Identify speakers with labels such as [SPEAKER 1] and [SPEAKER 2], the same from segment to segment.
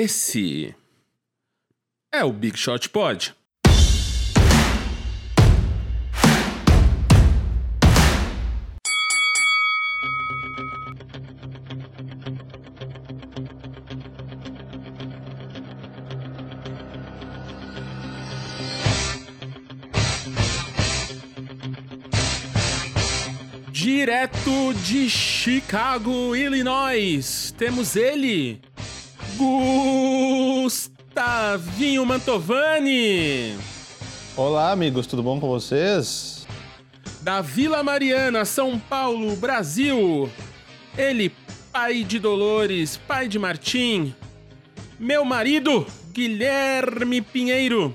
[SPEAKER 1] Esse é o Big Shot Pod. Direto de Chicago, Illinois, temos ele, Gustavinho Mantovani.
[SPEAKER 2] Olá, amigos, tudo bom com vocês?
[SPEAKER 1] Da Vila Mariana, São Paulo, Brasil. Ele, pai de Dolores, pai de Martim. Meu marido, Guilherme Pinheiro.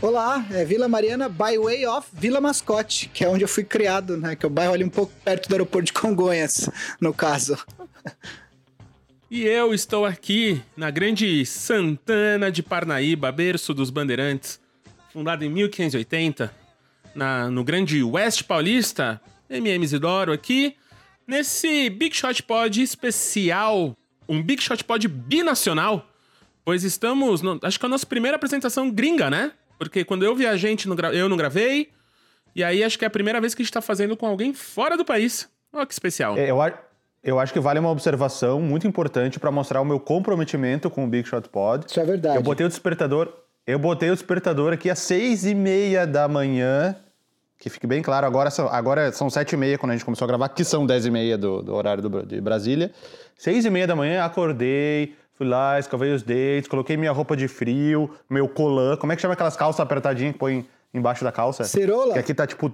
[SPEAKER 3] Olá, é Vila Mariana by way of Vila Mascote, que é onde eu fui criado, né? Que é o bairro ali um pouco perto do aeroporto de Congonhas, no caso.
[SPEAKER 1] E eu estou aqui na grande Santana de Parnaíba, berço dos bandeirantes, fundada em 1580, na, no grande West Paulista, MM Isidoro aqui, nesse Big Shot Pod especial, um Big Shot Pod binacional, pois estamos, no, acho que é a nossa primeira apresentação gringa, né? Porque quando eu viajei, a gente eu não gravei. E aí acho que é a primeira vez que a gente tá fazendo com alguém fora do país. Olha que especial.
[SPEAKER 2] É, eu, eu acho que vale uma observação muito importante para mostrar o meu comprometimento com o Big Shot Pod.
[SPEAKER 3] Isso é verdade.
[SPEAKER 2] Eu botei o despertador. Eu botei o despertador aqui às seis e meia da manhã. Que fique bem claro, agora são, agora são sete e meia quando a gente começou a gravar, que são dez e meia do, do horário do, de Brasília. Seis e meia da manhã, acordei, Fui lá, escovei os dentes, coloquei minha roupa de frio, meu colã. Como é que chama aquelas calças apertadinhas que põe embaixo da calça?
[SPEAKER 3] Cirola?
[SPEAKER 2] Que aqui tá tipo.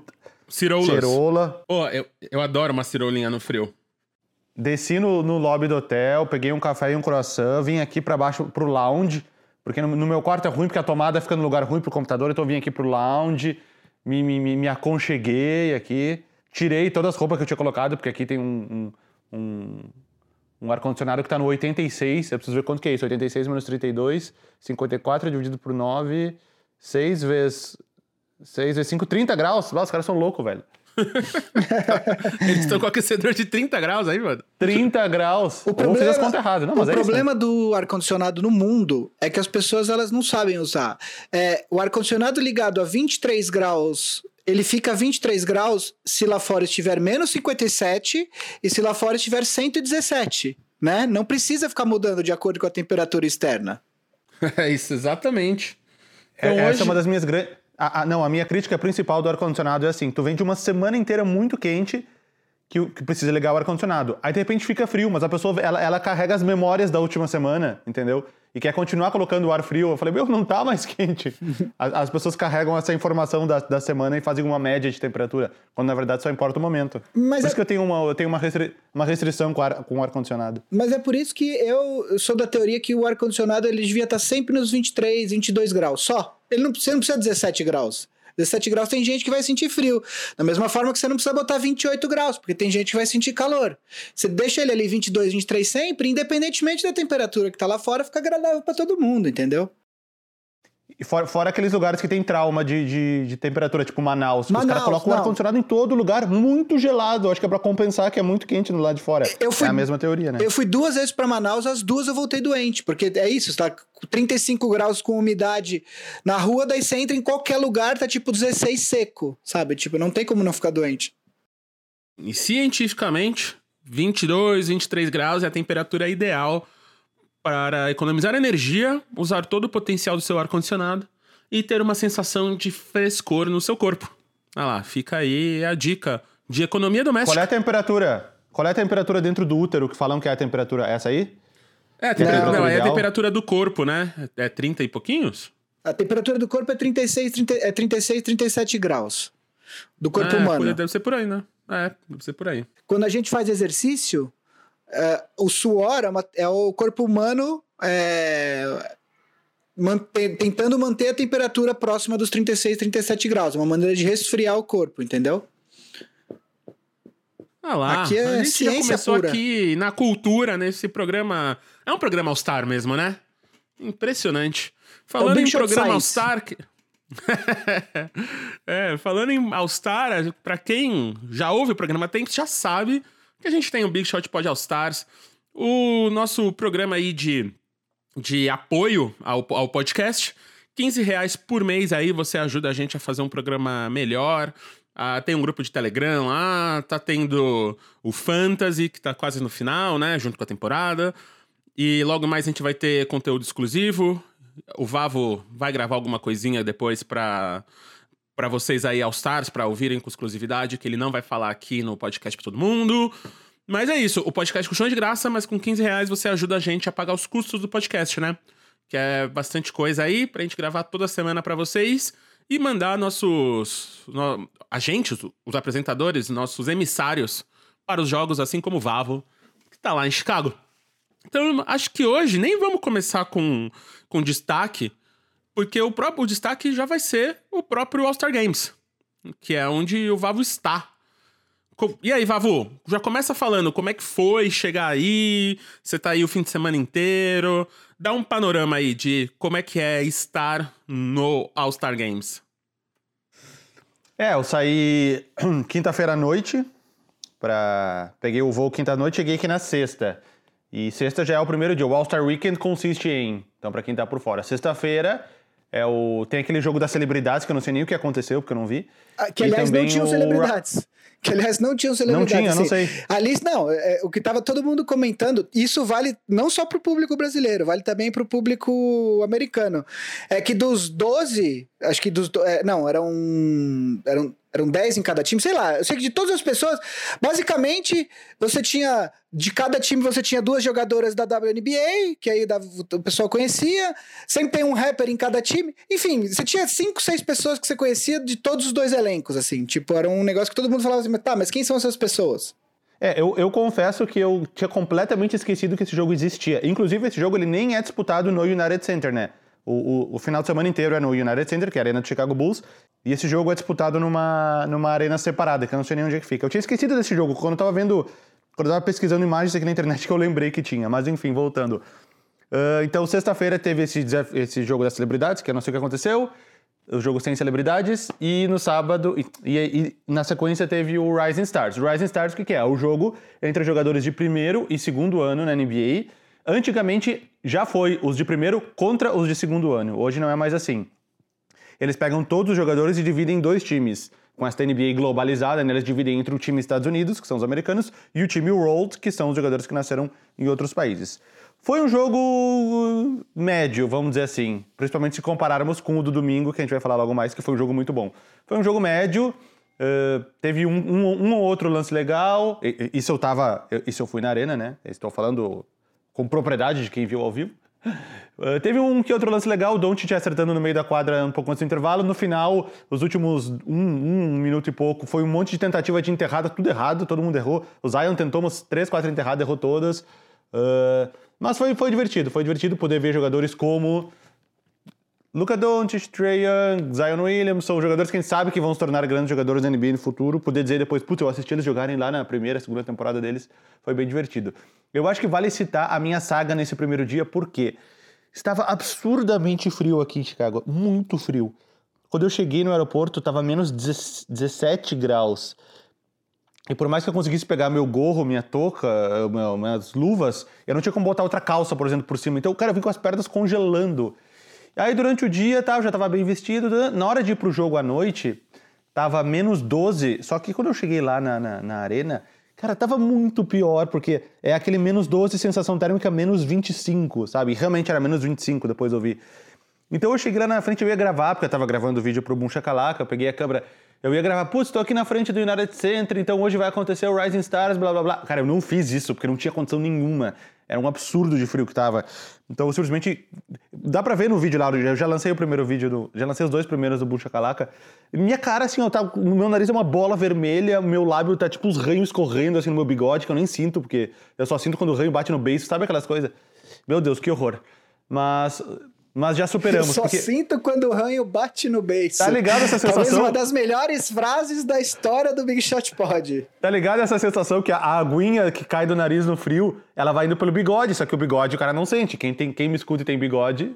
[SPEAKER 1] Cirolas.
[SPEAKER 2] Cirola.
[SPEAKER 1] Pô, eu, eu adoro uma cirolinha no frio.
[SPEAKER 2] Desci no, no lobby do hotel, peguei um café e um croissant, vim aqui para baixo pro lounge, porque no, no, meu quarto é ruim, porque a tomada fica no lugar ruim pro computador, então eu vim aqui pro lounge, me, me, me aconcheguei aqui, tirei todas as roupas que eu tinha colocado, porque aqui tem um, um, um um ar-condicionado que está no 86, eu preciso ver quanto que é isso, 86 menos 32, 54 dividido por 9, 6 vezes 6 vezes 5, 30 graus. Nossa, os caras são loucos, velho.
[SPEAKER 1] Eles estão com aquecedor de 30 graus aí, mano.
[SPEAKER 2] 30 graus.
[SPEAKER 3] O problema,
[SPEAKER 2] fiz as contas erradas. Não, mas
[SPEAKER 3] o
[SPEAKER 2] é
[SPEAKER 3] problema
[SPEAKER 2] isso,
[SPEAKER 3] né? do ar-condicionado no mundo é que as pessoas elas não sabem usar. É, o ar-condicionado ligado a 23 graus ele fica a 23 graus se lá fora estiver menos 57 e se lá fora estiver 117 né? Não precisa ficar mudando de acordo com a temperatura externa.
[SPEAKER 1] É isso, exatamente.
[SPEAKER 2] Então, é, hoje... Essa é uma das minhas grandes. Não, a minha crítica principal do ar-condicionado é assim: tu vem de uma semana inteira muito quente que, que precisa ligar o ar-condicionado. Aí de repente fica frio, mas a pessoa ela, ela carrega as memórias da última semana, entendeu? E quer continuar colocando o ar frio. Eu falei, meu, não tá mais quente. as, as, pessoas carregam essa informação da, da semana e fazem uma média de temperatura, quando na verdade só importa o momento. Mas por é... isso que eu tenho uma, eu tenho uma, restri... uma restrição com, ar, com o ar-condicionado.
[SPEAKER 3] Mas é por isso que eu sou da teoria que o ar-condicionado ele devia estar sempre nos 23, 22 graus, só. Ele não, você não precisa 17 graus. 17 graus tem gente que vai sentir frio. Da mesma forma que você não precisa botar 28 graus, porque tem gente que vai sentir calor. Você deixa ele ali 22, 23 sempre, independentemente da temperatura que tá lá fora, fica agradável para todo mundo, entendeu?
[SPEAKER 2] E fora, fora, aqueles lugares que tem trauma de, de, de temperatura, tipo Manaus. Manaus os caras colocam o ar-condicionado em todo lugar, muito gelado. Acho que é pra compensar que é muito quente no lado de fora. Eu fui, é a mesma teoria, né?
[SPEAKER 3] Eu fui duas vezes para Manaus, as duas eu voltei doente. Porque é isso, está 35 graus com umidade na rua, daí você entra em qualquer lugar, tá tipo 16 seco, sabe? Tipo, não tem como não ficar doente.
[SPEAKER 1] E cientificamente, 22, 23 graus é a temperatura ideal para economizar energia, usar todo o potencial do seu ar-condicionado e ter uma sensação de frescor no seu corpo. Ah lá, fica aí a dica de economia doméstica.
[SPEAKER 2] Qual é a temperatura? Qual é a temperatura dentro do útero que falam que é a temperatura? Essa aí?
[SPEAKER 1] É, a temperatura, não, é a temperatura do corpo, né? É 30 e pouquinhos?
[SPEAKER 3] A temperatura do corpo é 36, 30, é 36 37 graus. Do corpo é, humano.
[SPEAKER 1] Deve ser por aí, né? É, deve ser por aí.
[SPEAKER 3] Quando a gente faz exercício, é, o suor é, uma, é, o corpo humano é, tentando manter a temperatura próxima dos 36, 37 graus. Uma maneira de resfriar o corpo, entendeu?
[SPEAKER 1] Ah lá, aqui é a gente ciência já começou pura. aqui na cultura, nesse programa. É um programa All-Star mesmo, né? Impressionante. Falando é em programa All-Star. é, falando em All-Star, pra quem já ouve o programa Tempo, já sabe que a gente tem o Big Shot Pod All Stars, o nosso programa aí de de apoio ao, ao podcast. 15 reais por mês aí você ajuda a gente a fazer um programa melhor. Ah, tem um grupo de Telegram lá, tá tendo o Fantasy, que tá quase no final, né? Junto com a temporada. E logo mais a gente vai ter conteúdo exclusivo. O Vavo vai gravar alguma coisinha depois pra, pra vocês aí, All Stars, pra ouvirem com exclusividade, que ele não vai falar aqui no podcast pra todo mundo. Mas é isso, o podcast continua de graça, mas com 15 reais você ajuda a gente a pagar os custos do podcast, né? Que é bastante coisa aí pra gente gravar toda semana pra vocês e mandar nossos no, agentes, os apresentadores, nossos emissários para os jogos, assim como o Vavo, que tá lá em Chicago. Então, acho que hoje nem vamos começar com, com destaque, porque o próprio destaque já vai ser o próprio All-Star Games, que é onde o Vavo está e aí, Vavu, já começa falando como é que foi chegar aí, você tá aí o fim de semana inteiro, dá um panorama aí de como é que é estar no All-Star Games.
[SPEAKER 2] É, eu saí quinta-feira à noite, pra... peguei o voo quinta-noite cheguei aqui na sexta. E sexta já é o primeiro dia, o All-Star Weekend consiste em, então pra quem tá por fora, sexta-feira é o... tem aquele jogo das celebridades que eu não sei nem o que aconteceu, porque eu não vi.
[SPEAKER 3] Ah, que aliás não tinham o... celebridades que aliás não tinham celebridades.
[SPEAKER 2] Não tinha, assim. não sei.
[SPEAKER 3] Ali, não, é, o que estava todo mundo comentando, isso vale não só para o público brasileiro, vale também para o público americano. É que dos 12, acho que dos. É, não, eram. eram eram 10 em cada time, sei lá. Eu sei que de todas as pessoas, basicamente, você tinha. De cada time você tinha duas jogadoras da WNBA, que aí o pessoal conhecia. Sempre tem um rapper em cada time. Enfim, você tinha cinco, seis pessoas que você conhecia de todos os dois elencos, assim. Tipo, era um negócio que todo mundo falava assim, tá, mas quem são essas pessoas?
[SPEAKER 2] É, eu, eu confesso que eu tinha completamente esquecido que esse jogo existia. Inclusive, esse jogo ele nem é disputado no United Center, né? O, o, o, final de semana inteiro é no United Center, que é a arena do Chicago Bulls, e esse jogo é disputado numa, numa arena separada, que eu não sei nem onde é que fica. Eu tinha esquecido desse jogo, quando eu tava vendo, quando eu tava pesquisando imagens aqui na internet que eu lembrei que tinha, mas enfim, voltando. Uh, então, sexta-feira teve esse, esse jogo das celebridades, que eu não sei o que aconteceu, o jogo sem celebridades, e no sábado, e, e, e, na sequência teve o Rising Stars. O Rising Stars, o que, que é? O jogo entre jogadores de primeiro e segundo ano na NBA, Antigamente já foi os de primeiro contra os de segundo ano. Hoje não é mais assim. Eles pegam todos os jogadores e dividem em dois times. Com essa NBA globalizada, né, eles dividem entre o time Estados Unidos, que são os americanos, e o time World, que são os jogadores que nasceram em outros países. Foi um jogo médio, vamos dizer assim. Principalmente se compararmos com o do domingo, que a gente vai falar logo mais, que foi um jogo muito bom. Foi um jogo médio, uh, teve um, um, um, ou outro lance legal. Isso eu tava. Isso eu fui na arena, né? Estou falando com propriedade de quem viu ao vivo. Uh, teve um que outro lance legal, o Doncic acertando no meio da quadra um pouco antes do intervalo. No final, os últimos um, um, minuto e pouco, foi um monte de tentativa de enterrada, tudo errado, todo mundo errou. O Zion tentou umas três, quatro enterradas, errou todas. Uh, mas foi, foi divertido, foi divertido poder ver jogadores como Luca Doncic, Trae Young, Zion Williams, são jogadores que a gente sabe que vão se tornar grandes jogadores da NBA no futuro. Poder dizer depois, putz, eu assisti eles jogarem lá na primeira, segunda temporada deles, foi bem divertido. Eu acho que vale citar a minha saga nesse primeiro dia, porque estava absurdamente frio aqui em Chicago, muito frio. Quando eu cheguei no aeroporto, estava menos 17 graus. E por mais que eu conseguisse pegar meu gorro, minha touca, minhas luvas, eu não tinha como botar outra calça, por exemplo, por cima. Então, cara, eu vim com as pernas congelando. Aí durante o dia tá, eu já tava bem vestido. Na hora de ir pro jogo à noite, tava menos 12. Só que quando eu cheguei lá na, na, na arena, cara, tava muito pior, porque é aquele menos 12, sensação térmica menos 25, sabe? E realmente era menos 25, depois eu vi. Então eu cheguei lá na frente, eu ia gravar, porque eu tava gravando o vídeo pro Boom Chacalaca, eu peguei a câmera, eu ia gravar, putz, tô aqui na frente do United Center, então hoje vai acontecer o Rising Stars, blá blá blá. Cara, eu não fiz isso, porque não tinha condição nenhuma. Era um absurdo de frio que tava. Então, simplesmente. Dá pra ver no vídeo lá, eu já lancei o primeiro vídeo, do, já lancei os dois primeiros do Bucha Calaca. Minha cara, assim, ó, tá, meu nariz é uma bola vermelha, meu lábio tá tipo os ranhos correndo assim no meu bigode, que eu nem sinto, porque eu só sinto quando o ranho bate no beiço, sabe aquelas coisas? Meu Deus, que horror. Mas mas já superamos.
[SPEAKER 3] Eu só
[SPEAKER 2] porque...
[SPEAKER 3] sinto quando o ranho bate no beiço.
[SPEAKER 2] Tá ligado essa sensação? Talvez
[SPEAKER 3] uma das melhores frases da história do Big Shot Pod.
[SPEAKER 2] Tá ligado essa sensação que a aguinha que cai do nariz no frio, ela vai indo pelo bigode, só que o bigode o cara não sente. Quem, tem, quem me escuta e tem bigode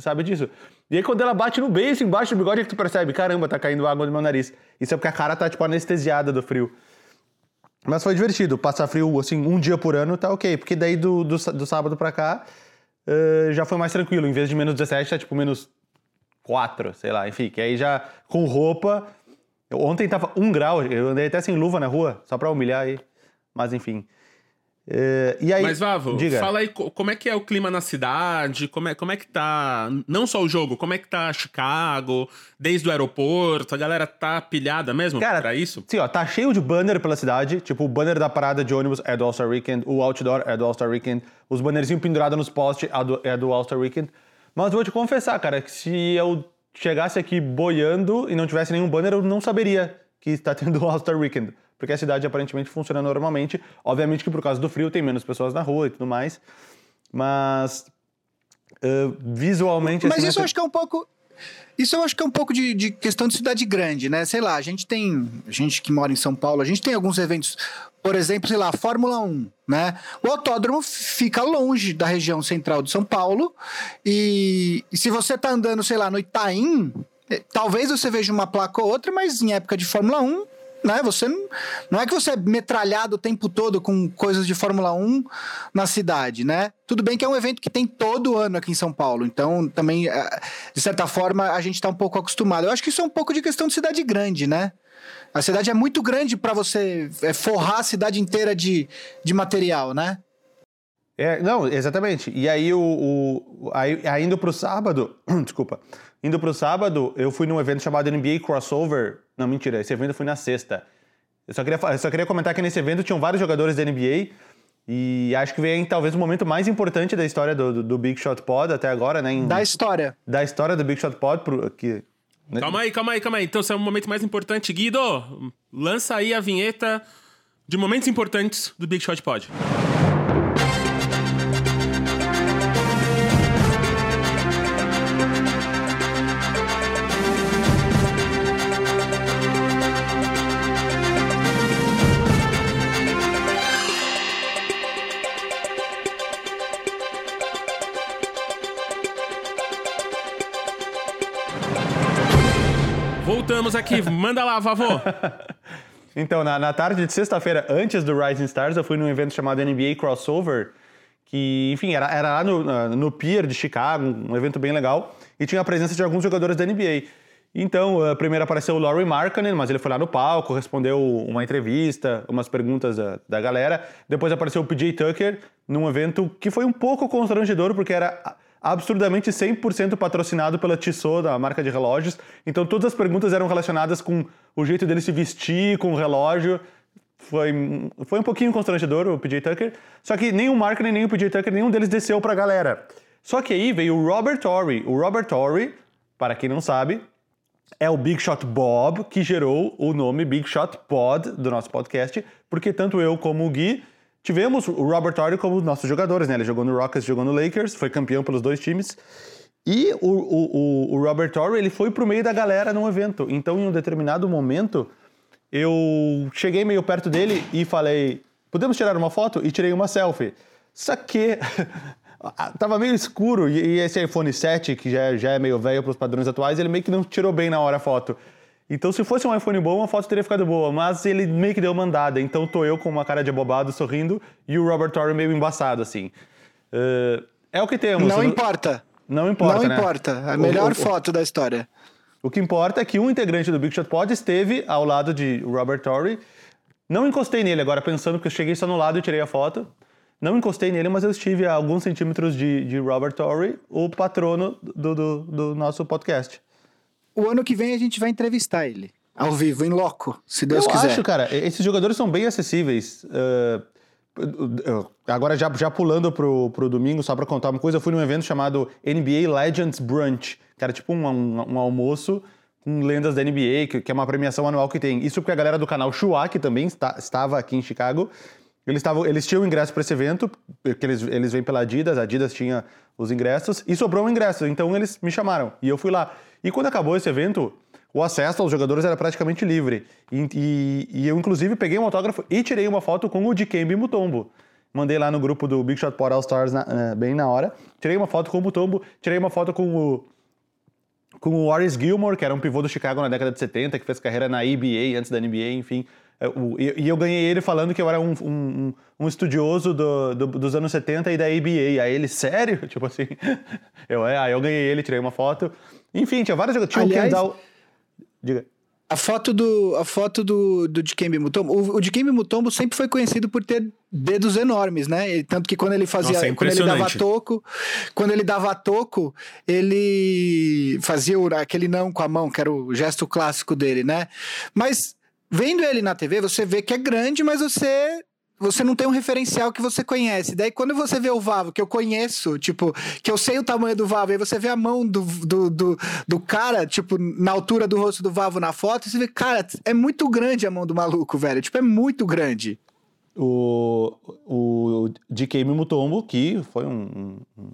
[SPEAKER 2] sabe disso. E aí quando ela bate no beiço, embaixo do bigode, é que tu percebe, caramba, tá caindo água no meu nariz. Isso é porque a cara tá, tipo, anestesiada do frio. Mas foi divertido. Passar frio, assim, um dia por ano tá ok. Porque daí do, do, do sábado pra cá uh, já foi mais tranquilo. Em vez de menos 17, tá tipo menos 4, sei lá. Enfim, que aí já com roupa. Ontem tava um grau, eu andei até sem luva na rua, só pra humilhar aí. Mas enfim. Uh, e aí,
[SPEAKER 1] Mas, Vavo,
[SPEAKER 2] diga.
[SPEAKER 1] fala aí co- como é que é o clima na cidade, como é, como é que tá. Não só o jogo, como é que tá Chicago, desde o aeroporto, a galera tá pilhada mesmo
[SPEAKER 2] Cara,
[SPEAKER 1] pra isso?
[SPEAKER 2] Sim, ó, tá cheio de banner pela cidade. Tipo, o banner da parada de ônibus é do All-Star Weekend, o outdoor é do All-Star Weekend, os bannerzinhos pendurados nos postes é do, é do All-Star Weekend. Mas vou te confessar, cara, que se eu chegasse aqui boiando e não tivesse nenhum banner, eu não saberia que está tendo o All-Star Weekend. Porque a cidade aparentemente funciona normalmente. Obviamente que por causa do frio tem menos pessoas na rua e tudo mais. Mas. uh, visualmente.
[SPEAKER 3] Mas
[SPEAKER 2] assim,
[SPEAKER 3] isso eu
[SPEAKER 2] essa-
[SPEAKER 3] acho que é um pouco. Isso eu acho que é um pouco de, de questão de cidade grande, né? Sei lá, a gente tem. A gente que mora em São Paulo, a gente tem alguns eventos. Por exemplo, sei lá, Fórmula 1, né? O autódromo fica longe da região central de São Paulo. E, e se você tá andando, sei lá, no Itaim, eh, talvez você veja uma placa ou outra, mas em época de Fórmula 1, né? Você não, é que você é metralhado o tempo todo com coisas de Fórmula 1 na cidade, né? Tudo bem que é um evento que tem todo ano aqui em São Paulo, então também, eh, de certa forma, a gente está um pouco acostumado. Eu acho que isso é um pouco de questão de cidade grande, né? A cidade é muito grande para você eh, forrar a cidade inteira de, de material, né?
[SPEAKER 2] É, não, exatamente. E aí, o, o, aí, aí indo pro sábado, desculpa, indo pro sábado, eu fui num evento chamado NBA Crossover. Não, mentira, esse evento eu fui na sexta. Eu só queria, eu só queria comentar que nesse evento tinham vários jogadores da NBA e acho que vem talvez o momento mais importante da história do, do, do Big Shot Pod até agora, né? em-
[SPEAKER 3] Da história.
[SPEAKER 2] da história do Big Shot Pod, pro, que, né?
[SPEAKER 1] Calma aí, calma aí, calma aí. Então, esse é o momento mais importante. Guido, lança aí a vinheta de momentos importantes do Big Shot Pod. Manda lá, Vavô.
[SPEAKER 2] Então, na, na tarde de sexta-feira, antes do Rising Stars, eu fui num evento chamado NBA Crossover, que, enfim, era, era lá no, no Pier de Chicago, um evento bem legal, e tinha a presença de alguns jogadores da NBA. Então, eh, primeiro apareceu o Laurie Markkanen, mas ele foi lá no palco, respondeu uma entrevista, umas perguntas da, da galera. Depois apareceu o PJ Tucker, num evento que foi um pouco constrangedor, porque era absurdamente 100% patrocinado pela Tissot, da marca de relógios. Então, todas as perguntas eram relacionadas com o jeito dele se vestir, com o relógio. Foi, foi um pouquinho constrangedor o PJ Tucker. Só que nem o Markkanen, nem o PJ Tucker, nenhum deles desceu pra galera. Só que aí veio o Robert Torrey. O Robert Torrey, para quem não sabe, é o Big Shot Bob que gerou o nome Big Shot Pod do nosso podcast, porque tanto eu como o Gui tivemos o Robert Torrey como nossos jogadores, né? Ele jogou no Rockets, jogou no Lakers, foi campeão pelos dois times. E o, o, o, Robert Torrey, ele foi pro meio da galera num evento. Então, em um determinado momento, eu cheguei meio perto dele e falei: podemos tirar uma foto? E tirei uma selfie. Só que tava meio escuro e, e esse iPhone 7, que já, já é meio velho para os padrões atuais, ele meio que não tirou bem na hora a foto. Então, se fosse um iPhone bom, a foto teria ficado boa, mas ele meio que deu mandada. Então, tô eu com uma cara de abobado sorrindo e o Robert Torrey meio embaçado, assim. Eh, é o que temos.
[SPEAKER 3] Não importa.
[SPEAKER 2] Não importa,
[SPEAKER 3] não
[SPEAKER 2] né?
[SPEAKER 3] importa. A
[SPEAKER 2] O-
[SPEAKER 3] melhor
[SPEAKER 2] o- o-
[SPEAKER 3] foto da história.
[SPEAKER 2] o que importa é que um integrante do Big Shot Pod esteve ao lado de Robert Torrey. Não encostei nele agora, pensando que eu cheguei só no lado e tirei a foto. Não encostei nele, mas eu estive a alguns centímetros de, de Robert Torrey, o patrono do, do, do nosso podcast.
[SPEAKER 3] O ano que vem a gente vai entrevistar ele. Ao vivo, em loco, se Deus
[SPEAKER 2] eu
[SPEAKER 3] quiser.
[SPEAKER 2] acho, cara, esses jogadores são bem acessíveis. Uh, eu- agora, já, já pulando pro, pro domingo, só pra contar uma coisa, eu fui num evento chamado NBA Legends Brunch, que era tipo um, um, um almoço com lendas da NBA, que, que é uma premiação anual que tem. Isso porque a galera do canal Shua, que também está, estava aqui em Chicago, eles, tavam, eles tinham ingresso para esse evento, porque eles, eles vêm pela Adidas, a Adidas tinha os ingressos, e sobrou um ingresso, então eles me chamaram, e eu fui lá. E quando acabou esse evento, o acesso aos jogadores era praticamente livre. E, e- e eu, inclusive, peguei um autógrafo e tirei uma foto com o Dikembe Mutombo. Mandei lá no grupo do Big Shot Pod All Stars na- eh, bem na hora. Tirei uma foto com o Mutombo, tirei uma foto com o, com o Horace Gilmore, que era um pivô do Chicago na década de 70, que fez carreira na EBA antes da NBA, enfim. É, E eu ganhei ele falando que eu era um, um, um- estudioso do- do- dos anos 70 e da ABA. Aí ele, sério? Tipo assim. Eu, é, aí eu ganhei ele, tirei uma foto. Enfim, tinha vários jogadores. Tinha
[SPEAKER 3] Aliás-
[SPEAKER 2] o Kendall. Diga.
[SPEAKER 3] A foto do, a foto do, do Dikembe Mutombo, o, o Dikembe Mutombo sempre foi conhecido por ter dedos enormes, né? E Tanto que quando ele fazia,
[SPEAKER 1] Nossa, é
[SPEAKER 3] quando ele dava toco, quando ele dava toco, ele fazia aquele não com a mão, que era o gesto clássico dele, né? Mas vendo ele na TV, você vê que é grande, mas você você não tem um referencial que você conhece. Daí quando você vê o Vavo, que eu conheço, tipo, que eu sei o tamanho do Vavo, aí você vê a mão do, do, do, do cara, tipo, na altura do rosto do Vavo na foto, e você vê, cara, é muito grande a mão do maluco, velho. Tipo, é muito grande.
[SPEAKER 2] o, o DK Mutombo, que foi um, um- um-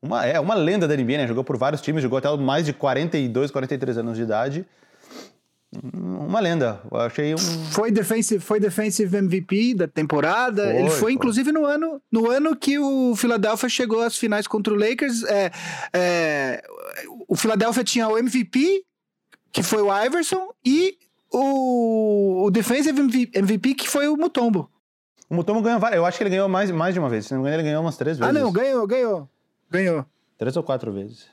[SPEAKER 2] uma, é, uma lenda da NBA, né? Jogou por vários times, jogou até mais de 42, 43 anos de idade. Uma lenda. Eu achei um.
[SPEAKER 3] Foi defensive, foi defensive MVP da temporada.
[SPEAKER 2] Foi,
[SPEAKER 3] Ele foi,
[SPEAKER 2] foi.
[SPEAKER 3] inclusive, no ano, no ano que o Philadelphia chegou às finais contra o Lakers. É, é, o Philadelphia tinha o MVP, que foi o Iverson, e o, o defensive MVP, que foi o Mutombo.
[SPEAKER 2] O Mutombo ganhou várias. Eu acho que ele ganhou mais, mais de uma vez. Se não me engano, ele ganhou umas três vezes.
[SPEAKER 3] Ah, não, ganhou, ganhou. Ganhou.
[SPEAKER 2] Três ou quatro vezes.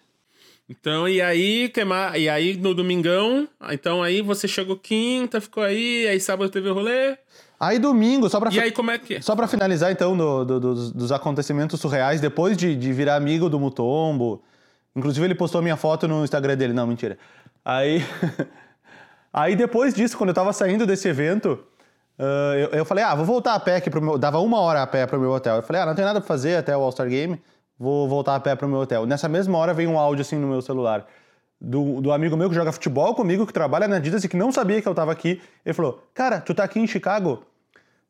[SPEAKER 1] Então, e aí, que ma- e aí no domingão, então aí você chegou quinta, ficou aí, aí sábado teve o rolê.
[SPEAKER 2] Aí domingo, só pra,
[SPEAKER 1] E aí como é que é?
[SPEAKER 2] só pra finalizar então do- do- dos, dos acontecimentos surreais, depois de, de virar amigo do Mutombo, inclusive ele postou minha foto no Instagram dele, não, mentira. Aí, aí depois disso, quando eu tava saindo desse evento, ah, eu, eu falei, ah, vou voltar a pé aqui pro meu... Dava uma hora a pé pro meu hotel. Eu falei, ah, não tem nada pra fazer até o All-Star Game, vou voltar a pé pro meu hotel. Nessa mesma hora veio um áudio assim no meu celular. Do, do amigo meu que joga futebol comigo, que trabalha na Adidas e que não sabia que eu tava aqui. Ele falou, cara, tu tá aqui em Chicago?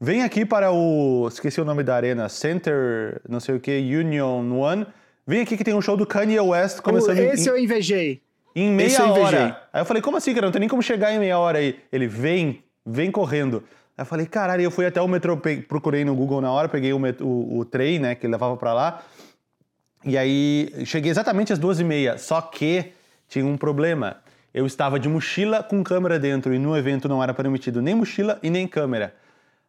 [SPEAKER 2] Vem aqui para o. Esqueci o nome da arena. Center, não sei o que, Union One. Vem aqui que tem um show do Kanye West começando em-
[SPEAKER 3] Esse eu invejei.
[SPEAKER 2] em meia
[SPEAKER 3] esse eu invejei.
[SPEAKER 2] hora. Aí eu falei, como assim, cara? Não tem nem como chegar em meia hora aí. Ele, vem, vem correndo. Aí eu falei, caralho, eu fui até o metrô, procurei no Google na hora, peguei o, o, o trem, né, que levava pra lá. E aí, cheguei exatamente às duas e meia. Só que tinha um problema. Eu estava de mochila com câmera dentro e no evento não era permitido nem mochila e nem câmera.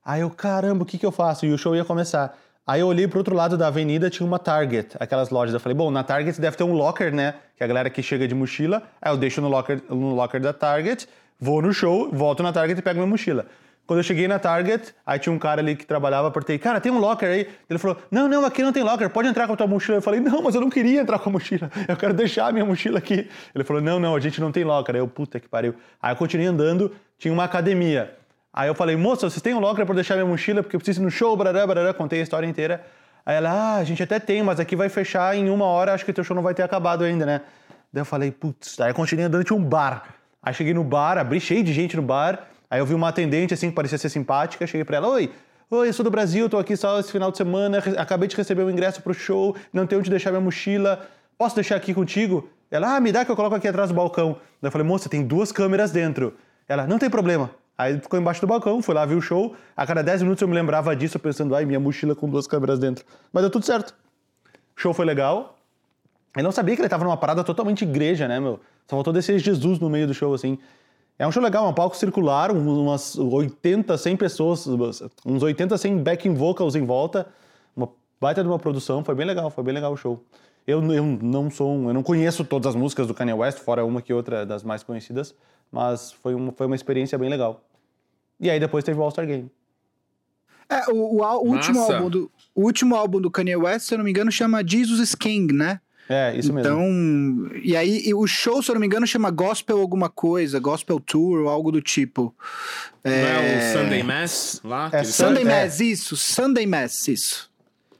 [SPEAKER 2] Aí eu, caramba, o que, que eu faço? E o show ia começar. Aí eu olhei pro outro lado da avenida, tinha uma Target, aquelas lojas. Eu falei, bom, na Target deve ter um locker, né? Que a galera que chega de mochila, aí eu deixo no locker, no locker da Target, vou no show, volto na Target e pego minha mochila. Quando eu cheguei na Target, aí tinha um cara ali que trabalhava, apertei, cara, tem um locker aí? Ele falou, não, não, aqui não tem locker, pode entrar com a tua mochila. Eu falei, não, mas eu não queria entrar com a mochila, eu quero deixar a minha mochila aqui. Ele falou, não, não, a gente não tem locker. Aí eu, puta que pariu. Aí eu continuei andando, tinha uma academia. Aí eu falei, moça, vocês têm um locker pra deixar minha mochila? Porque eu preciso ir no show, barará, barará, contei a história inteira. Aí ela, ah, a gente até tem, mas aqui vai fechar em uma hora, acho que teu show não vai ter acabado ainda, né? Daí eu falei, putz, aí eu continuei andando, tinha um bar. Aí cheguei no bar, abri cheio de gente no bar, aí eu vi uma atendente, assim, que parecia ser simpática, cheguei pra ela, oi, oi, eu sou do Brasil, tô aqui só esse final de semana, acabei de receber o ingresso pro show, não tenho onde deixar minha mochila, posso deixar aqui contigo? Ela, ah, me dá que eu coloco aqui atrás do balcão. Daí eu falei, moça, tem duas câmeras dentro. Ela, não tem problema. Aí ficou embaixo do balcão, fui lá ver o show. A cada 10 minutos eu me lembrava disso, pensando, ai, minha mochila com duas câmeras dentro. Mas deu tudo certo. O show foi legal. Eu não sabia que ele tava numa parada totalmente igreja, né, meu? Só faltou descer Jesus no meio do show, assim. É um show legal, é um palco circular, um- umas 80, 100 pessoas, uns 80, 100 backing vocals em volta. Uma baita de uma produção, foi bem legal, foi bem legal o show. Eu, eu não sou um, eu não conheço todas as músicas do Kanye West, fora uma que outra das mais conhecidas, mas foi uma, foi uma experiência bem legal. E aí depois teve o All-Star Game.
[SPEAKER 3] É, o, o o último álbum do o último álbum do Kanye West, se eu não me engano, chama Jesus is King, né?
[SPEAKER 2] É, isso mesmo.
[SPEAKER 3] Então, e aí e o show, se eu não me engano, chama Gospel alguma coisa, Gospel Tour ou algo do tipo.
[SPEAKER 1] Não é o Sunday Mass lá?
[SPEAKER 2] É
[SPEAKER 3] Sunday
[SPEAKER 2] É.
[SPEAKER 3] Mass, isso, Sunday Mass, isso.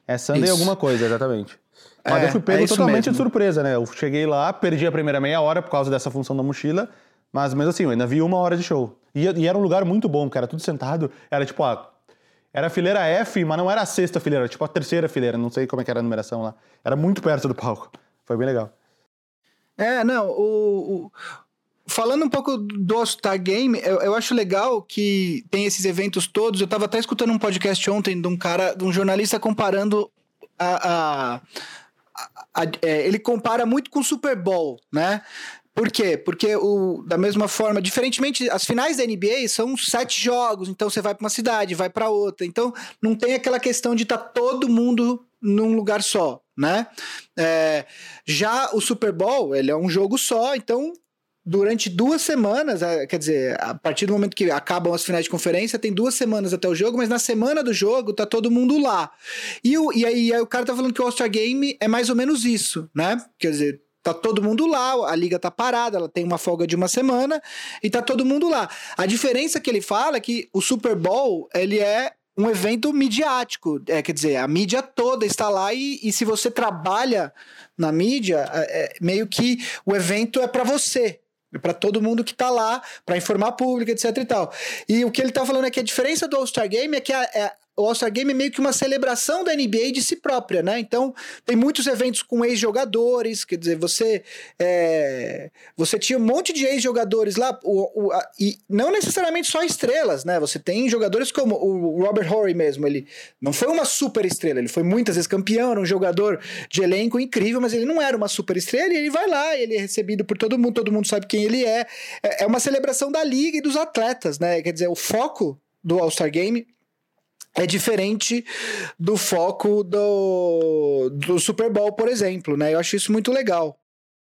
[SPEAKER 2] É Sunday
[SPEAKER 3] Isso.
[SPEAKER 2] alguma coisa, exatamente. Mas
[SPEAKER 3] É,
[SPEAKER 2] eu fui pego
[SPEAKER 3] é
[SPEAKER 2] totalmente
[SPEAKER 3] mesmo.
[SPEAKER 2] de surpresa, né? Eu cheguei lá, perdi a primeira meia hora por causa dessa função da mochila, mas mesmo assim, eu ainda vi uma hora de show. E, e era um lugar muito bom, cara, tudo sentado. Era tipo, a. Era a fileira F, mas não era a sexta fileira, era tipo a terceira fileira, não sei como é que era a numeração lá. Era muito perto do palco. Foi bem legal.
[SPEAKER 3] É, não, o, o- falando um pouco do All-Star Game, eu, eu acho legal que tem esses eventos todos. Eu tava até escutando um podcast ontem de um cara, de um jornalista comparando a. a- a- a- é, ele compara muito com o Super Bowl, né? Por quê? Porque o, da mesma forma, diferentemente, as finais da NBA são sete jogos, então você vai para uma cidade, vai para outra, então não tem aquela questão de estar tá todo mundo num lugar só, né? É, já o Super Bowl, ele é um jogo só, então durante duas semanas, quer dizer, a partir do momento que acabam as finais de conferência, tem duas semanas até o jogo, mas na semana do jogo tá todo mundo lá. E, o, e, aí, aí o cara tá falando que o All-Star Game é mais ou menos isso, né? Quer dizer, tá todo mundo lá, a liga tá parada, ela tem uma folga de uma semana e tá todo mundo lá. A diferença que ele fala é que o Super Bowl, ele é um evento midiático, é, quer dizer, a mídia toda está lá e, e se você trabalha na mídia, é, é meio que o evento é para você, para todo mundo que está lá, para informar público, etc e tal. E o que ele está falando é que a diferença do All-Star Game é que a, é, o All-Star Game é meio que uma celebração da NBA de si própria, né? Então, tem muitos eventos com ex-jogadores, quer dizer, você é, você tinha um monte de ex-jogadores lá, o, o, a, e não necessariamente só estrelas, né? Você tem jogadores como o Robert Horry mesmo, ele não foi uma super estrela, ele foi muitas vezes campeão, era um jogador de elenco incrível, mas ele não era uma super estrela e ele vai lá, ele é recebido por todo mundo, todo mundo sabe quem ele é. É, é uma celebração da liga e dos atletas, né? Quer dizer, o foco do All-Star Game é diferente do foco do, do Super Bowl, por exemplo, né? Eu acho isso muito legal.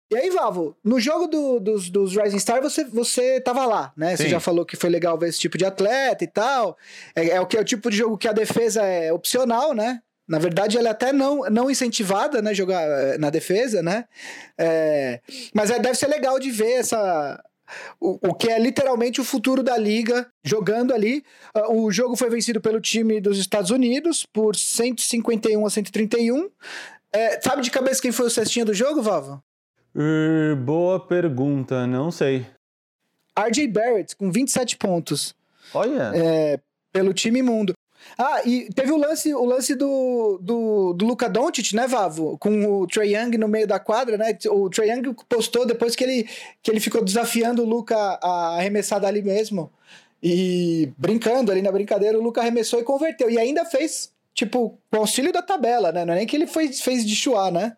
[SPEAKER 3] E aí, Vavo, no jogo do, dos, dos Rising Stars você, você tava lá, né? Sim. Você já falou que foi legal ver esse tipo de atleta e tal. É, é, o que é o tipo de jogo que a defesa é opcional, né? Na verdade, ela é até não, não incentivada, né? Jogar eh, na defesa, né? É, mas é, deve ser legal de ver essa, o, o que é literalmente o futuro da liga jogando ali. Uh, o jogo foi vencido pelo time dos Estados Unidos por 151 a 131. É, sabe de cabeça quem foi o cestinha do jogo, Vava?
[SPEAKER 2] Uh, boa pergunta, não sei.
[SPEAKER 3] RJ Barrett, com 27 pontos.
[SPEAKER 2] Olha.
[SPEAKER 3] É, pelo time mundo. Ah, e teve o lance, o lance do, do, do Luca Doncic, né, Vavo? Com o Trey Young no meio da quadra, né? O Trey Young postou depois que ele, que ele ficou desafiando o Luca a arremessar dali mesmo. E brincando ali na brincadeira, o Luca arremessou e converteu. E ainda fez, tipo, com auxílio da tabela, né? Não é nem que ele fez, fez de chuar, né?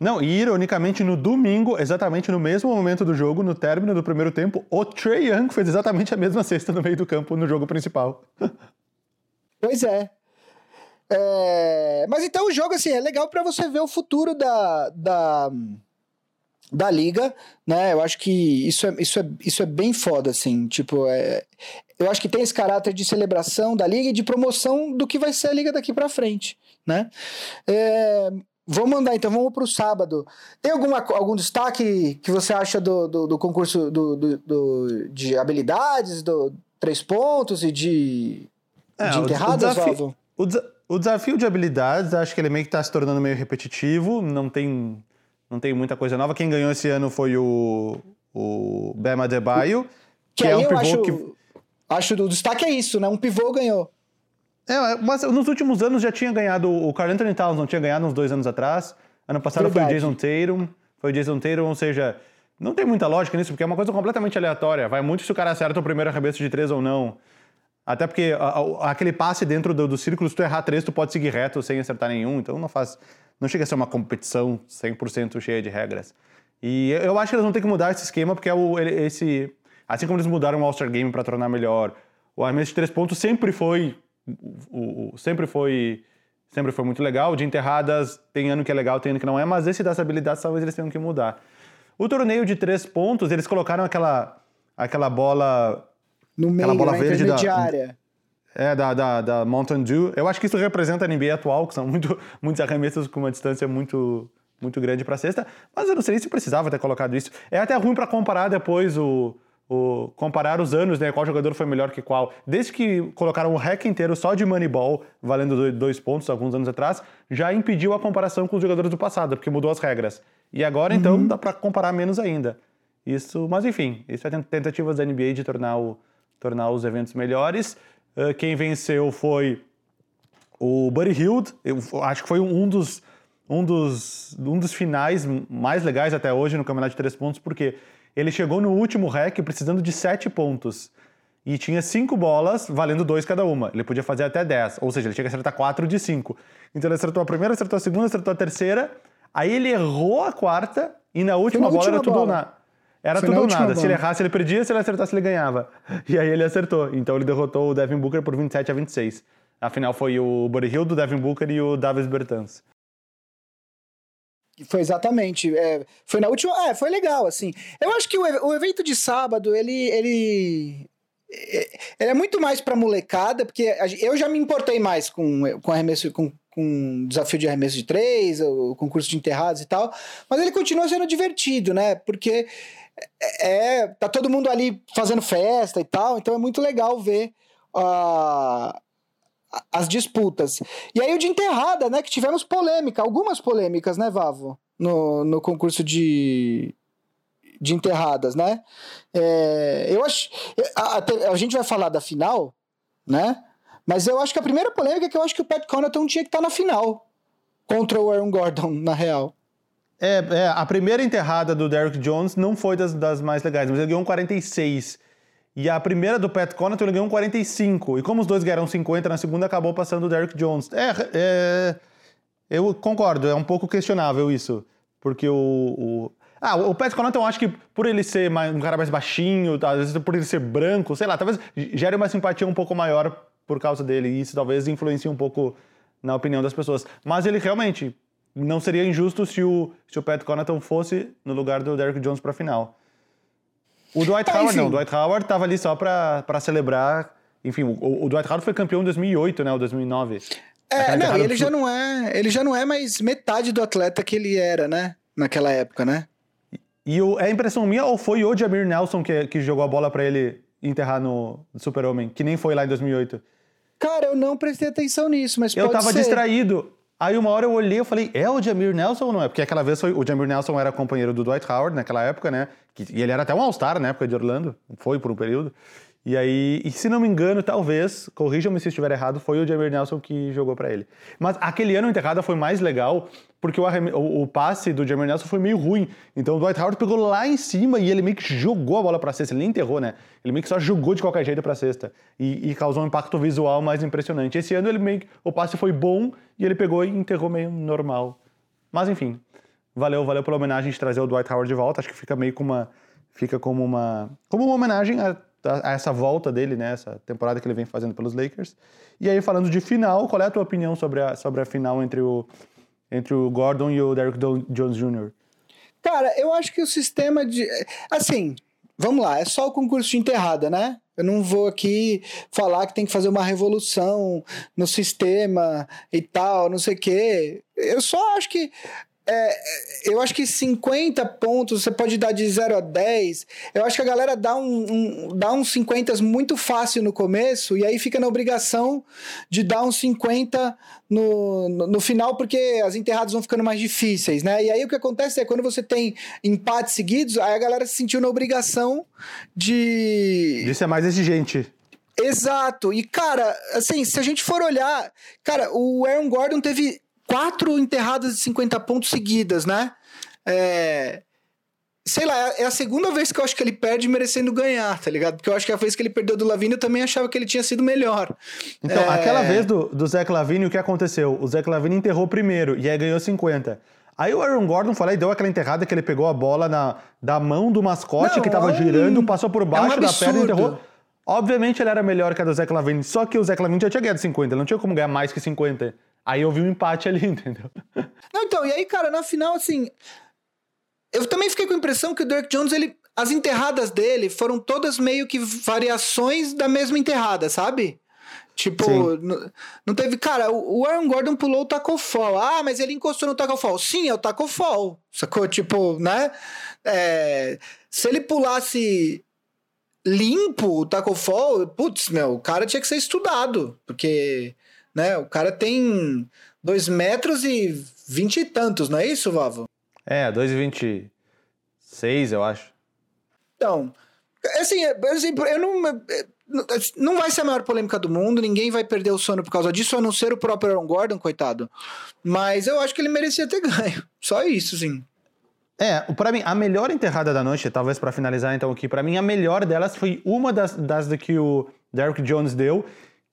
[SPEAKER 2] Não, e ironicamente, no domingo, exatamente no mesmo momento do jogo, no término do primeiro tempo, o Trey Young fez exatamente a mesma cesta no meio do campo no jogo principal.
[SPEAKER 3] Pois é. é. Mas então o jogo assim, é legal para você ver o futuro da, da, da liga, né? Eu acho que isso é, isso é, isso é bem foda, assim. Tipo, é, eu acho que tem esse caráter de celebração da liga e de promoção do que vai ser a liga daqui para frente, né? É, vamos mandar então, vamos para o sábado. Tem alguma, algum destaque que você acha do, do, do concurso do, do, de habilidades, do três pontos e de é, de enterradas, o desafio,
[SPEAKER 2] o, o, desafio de habilidades, acho que ele meio que está se tornando meio repetitivo, não tem, não tem muita coisa nova. Quem ganhou esse ano foi o, o Bema Debaio,
[SPEAKER 3] que, que é um pivô acho, que... Acho o destaque é isso, né? Um pivô ganhou.
[SPEAKER 2] É, mas nos últimos anos já tinha ganhado, o Carl Anthony Towns não tinha ganhado uns dois anos atrás. Ano passado Verdade. foi o Jason Tatum, foi o Jason Tatum, ou seja, não tem muita lógica nisso, porque é uma coisa completamente aleatória. Vai muito se o cara acerta o primeiro arremesso de três ou não. Até porque a, a, aquele passe dentro do, do círculo, se tu errar três, tu pode seguir reto sem acertar nenhum. Então não faz. Não chega a ser uma competição 100% cheia de regras. E eu acho que eles vão ter que mudar esse esquema, porque é o, esse. Assim como eles mudaram o All-Star Game para tornar melhor, o arremesso de três pontos sempre foi. O, o, sempre foi. Sempre foi muito legal. De enterradas, tem ano que é legal, tem ano que não é, mas esse das habilidades talvez eles tenham que mudar. O torneio de três pontos, eles colocaram aquela, aquela bola
[SPEAKER 3] no meio, bola na verde intermediária.
[SPEAKER 2] Da, é, da, da, da Mountain Dew. Eu acho que isso representa a NBA atual, que são muito, muitos arremessos com uma distância muito, muito grande para a cesta. Mas eu não sei se precisava ter colocado isso. É até ruim para comparar depois o, o, comparar os anos, né? Qual jogador foi melhor que qual. Desde que colocaram o hack inteiro só de Moneyball, valendo dois pontos alguns anos atrás, já impediu a comparação com os jogadores do passado, porque mudou as regras. E agora, então, uhum. dá para comparar menos ainda. Isso, mas enfim, isso é tentativas da NBA de tornar o, tornar os eventos melhores. Uh, quem venceu foi o Buddy Hield, eu acho que foi um dos, um, dos, um dos finais mais legais até hoje no Campeonato de Três Pontos, porque ele chegou no último rec precisando de sete pontos. E tinha cinco bolas, valendo dois cada uma. Ele podia fazer até dez, ou seja, ele tinha que acertar quatro de cinco. Então ele acertou a primeira, acertou a segunda, acertou a terceira, aí ele errou a quarta, e na última bola era tudo bola. na Era
[SPEAKER 3] Foi
[SPEAKER 2] tudo ou nada. Se ele errasse, ele perdia. Se ele acertasse, ele ganhava. E aí ele acertou. Então ele derrotou o Devin Booker por 27 a 26. Afinal, foi o Buddy Hill, do Devin Booker e o Davis Bertans.
[SPEAKER 3] Foi exatamente. é, foi na última. É, foi legal, assim. Eu acho que o, o evento de sábado, ele. ele é- ele é muito mais pra molecada, porque a eu já me importei mais com, com arremesso, com, com desafio de arremesso de três, o concurso de enterrados e tal, mas ele continua sendo divertido, né? Porque é, tá todo mundo ali fazendo festa e tal, então é muito legal ver a- as disputas. E aí o de enterrada, né? Que tivemos polêmica, algumas polêmicas, né, Vavo? No, no concurso de, de enterradas, né? É, eu acho. A, a- a gente vai falar da final, né? Mas eu acho que a primeira polêmica é que eu acho que o Pat Connaughton tinha que estar na final contra o Aaron Gordon, na real.
[SPEAKER 2] É, é, a primeira enterrada do Derrick Jones não foi das, das mais legais, mas ele ganhou um 46. E a primeira do Pat Connaughton ele ganhou um 45. E como os dois ganharam 50 na segunda, acabou passando o Derrick Jones. É, é, eu concordo, é um pouco questionável isso. Porque o... o- ah, o Pat Connaughton eu acho que por ele ser mais- um cara mais baixinho, às vezes por ele ser branco, sei lá, talvez gere uma simpatia um pouco maior por causa dele. E isso talvez influencie um pouco na opinião das pessoas. Mas ele realmente não seria injusto se o, se o Pat Connaughton fosse no lugar do Derrick Jones para a final. O Dwight
[SPEAKER 3] Ah,
[SPEAKER 2] Howard
[SPEAKER 3] enfim.
[SPEAKER 2] não, o Dwight Howard tava ali só para celebrar. Enfim, o, o Dwight Howard foi campeão em 2008, né, ou 2009.
[SPEAKER 3] É, não, e ele já não é. Ele já não é mais metade do atleta que ele era, né? Naquela época, né?
[SPEAKER 2] E o, é impressão minha ou foi o Jamir Nelson que, que jogou a bola para ele enterrar no Super-Homem, que nem foi lá em 2008?
[SPEAKER 3] Cara, eu não prestei atenção nisso, mas
[SPEAKER 2] Eu
[SPEAKER 3] pode
[SPEAKER 2] tava
[SPEAKER 3] ser.
[SPEAKER 2] distraído. Aí uma hora eu olhei e falei, é o Jamir Nelson ou não é? Porque aquela vez foi, o Jamir Nelson era companheiro do Dwight Howard naquela época, né? Que- e ele era até um All-Star na época de Orlando, foi por um período. E aí, e se não me engano, talvez, corrijam-me se estiver errado, foi o Jamir Nelson que jogou pra ele. Mas aquele ano a enterrada foi mais legal, porque o, o- o passe do Jamir Nelson foi meio ruim. Então o Dwight Howard pegou lá em cima e ele meio que jogou a bola pra cesta. Ele nem enterrou, né? Ele meio que só jogou de qualquer jeito pra cesta. E, e causou um impacto visual mais impressionante. Esse ano ele meio que, o passe foi bom e ele pegou e enterrou meio normal. Mas enfim, valeu, valeu pela homenagem de trazer o Dwight Howard de volta. Acho que fica meio como uma, fica como uma, como uma homenagem a, a- a essa volta dele, né? Essa temporada que ele vem fazendo pelos Lakers. E aí falando de final, qual é a tua opinião sobre a, sobre a final entre o entre o Gordon e o Derrick Jones Jr.?
[SPEAKER 3] Cara, eu acho que o sistema de. Assim, vamos lá, é só o concurso de enterrada, né? Eu não vou aqui falar que tem que fazer uma revolução no sistema e tal, não sei o quê. Eu só acho que. É, eu acho que 50 pontos você pode dar de 0 a 10. Eu acho que a galera dá, um, um- dá uns 50 muito fácil no começo e aí fica na obrigação de dar uns 50 no, no, no final, porque as enterradas vão ficando mais difíceis, né? E aí o que acontece é quando você tem empates seguidos, aí a galera se sentiu na obrigação de.
[SPEAKER 2] Isso é mais exigente.
[SPEAKER 3] Exato. E, cara, assim, se a gente for olhar. Cara, o Aaron Gordon teve quatro enterradas de 50 pontos seguidas, né? É. Sei lá, é a segunda vez que eu acho que ele perde merecendo ganhar, tá ligado? Porque eu acho que a vez que ele perdeu do Lavigne eu também achava que ele tinha sido melhor.
[SPEAKER 2] Então,
[SPEAKER 3] É.
[SPEAKER 2] aquela vez do, do Zach Lavine, o que aconteceu? O Zach Lavine enterrou primeiro e aí ganhou 50. Aí o Aaron Gordon foi lá e deu aquela enterrada que ele pegou a bola na, da mão do mascote
[SPEAKER 3] Não,
[SPEAKER 2] que tava
[SPEAKER 3] é um-
[SPEAKER 2] girando, passou por baixo da perna e enterrou. Obviamente ele era melhor que a do Zach Lavine, só que o Zach Lavine já tinha ganhado 50, ele não tinha como ganhar mais que 50. Aí eu vi um empate ali, entendeu?
[SPEAKER 3] Não, então, e aí, cara, na final, assim. Eu também fiquei com a impressão que o Dirk Jones, ele. As enterradas dele foram todas meio que variações da mesma enterrada, sabe? Tipo, não teve. Cara, o o Aaron Gordon pulou o taco fall. Ah, mas ele encostou no taco fall. Sim, é o taco fall. Sacou? Tipo, né? É, se ele pulasse limpo o taco fall, putz, meu, o cara tinha que ser estudado. Porque, né, o cara tem dois metros e vinte e tantos, não é isso, Vavo?
[SPEAKER 2] É, 2,26, eu acho.
[SPEAKER 3] Então, assim, é, por exemplo, eu não. é, Não vai ser a maior polêmica do mundo, ninguém vai perder o sono por causa disso, a não ser o próprio Aaron Gordon, coitado. Mas eu acho que ele merecia ter ganho. Só isso, sim.
[SPEAKER 2] É, pra mim, a melhor enterrada da noite, talvez pra finalizar então aqui, pra mim a melhor delas foi uma das, das da que o Derrick Jones deu,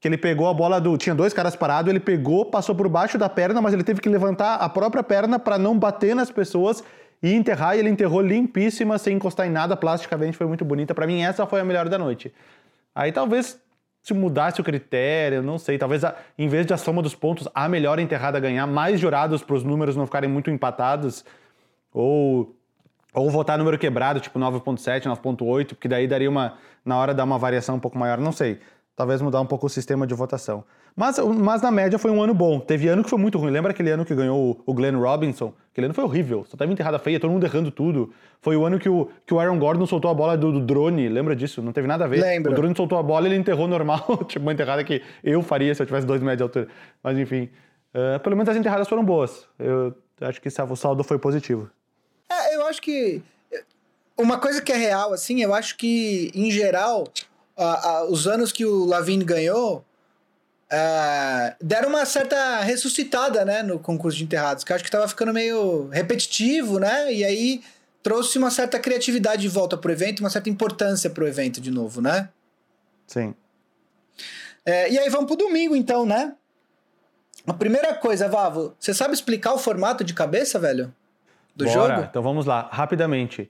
[SPEAKER 2] que ele pegou a bola do. Tinha dois caras parados, ele pegou, passou por baixo da perna, mas ele teve que levantar a própria perna pra não bater nas pessoas e enterrar, e ele enterrou limpíssima, sem encostar em nada, plasticamente foi muito bonita. Para mim, essa foi a melhor da noite. Aí talvez se mudasse o critério, não sei, talvez a, em vez de a soma dos pontos, a melhor enterrada ganhar, mais jurados para os números não ficarem muito empatados, ou, ou votar número quebrado, tipo 9.7, 9.8, porque daí daria uma, na hora dar uma variação um pouco maior, não sei. Talvez mudar um pouco o sistema de votação. Mas, mas na média foi um ano bom. Teve ano que foi muito ruim. Lembra aquele ano que ganhou o Glenn Robinson? Aquele ano foi horrível. Só teve enterrada feia, todo mundo errando tudo. Foi o ano que o, que o Aaron Gordon soltou a bola do, do drone. Lembra disso? Não teve nada a ver.
[SPEAKER 3] Lembra.
[SPEAKER 2] O drone soltou a bola e ele enterrou normal. tipo uma enterrada que eu faria se eu tivesse dois metros de altura. Mas enfim. Uh, pelo menos as enterradas foram boas. Eu acho que o saldo foi positivo.
[SPEAKER 3] É, eu acho que. Uma coisa que é real, assim, eu acho que, em geral, os anos que o Lavigne ganhou uh, deram uma certa ressuscitada, né, no concurso de enterrados, que eu acho que tava ficando meio repetitivo, né, e aí trouxe uma certa criatividade de volta pro evento, uma certa importância pro evento de novo, né?
[SPEAKER 2] Sim.
[SPEAKER 3] É, e aí vamos pro domingo, então, né? A primeira coisa, Vavo, você sabe explicar o formato de cabeça, velho? Do
[SPEAKER 2] Bora.
[SPEAKER 3] jogo?
[SPEAKER 2] Então vamos lá, rapidamente.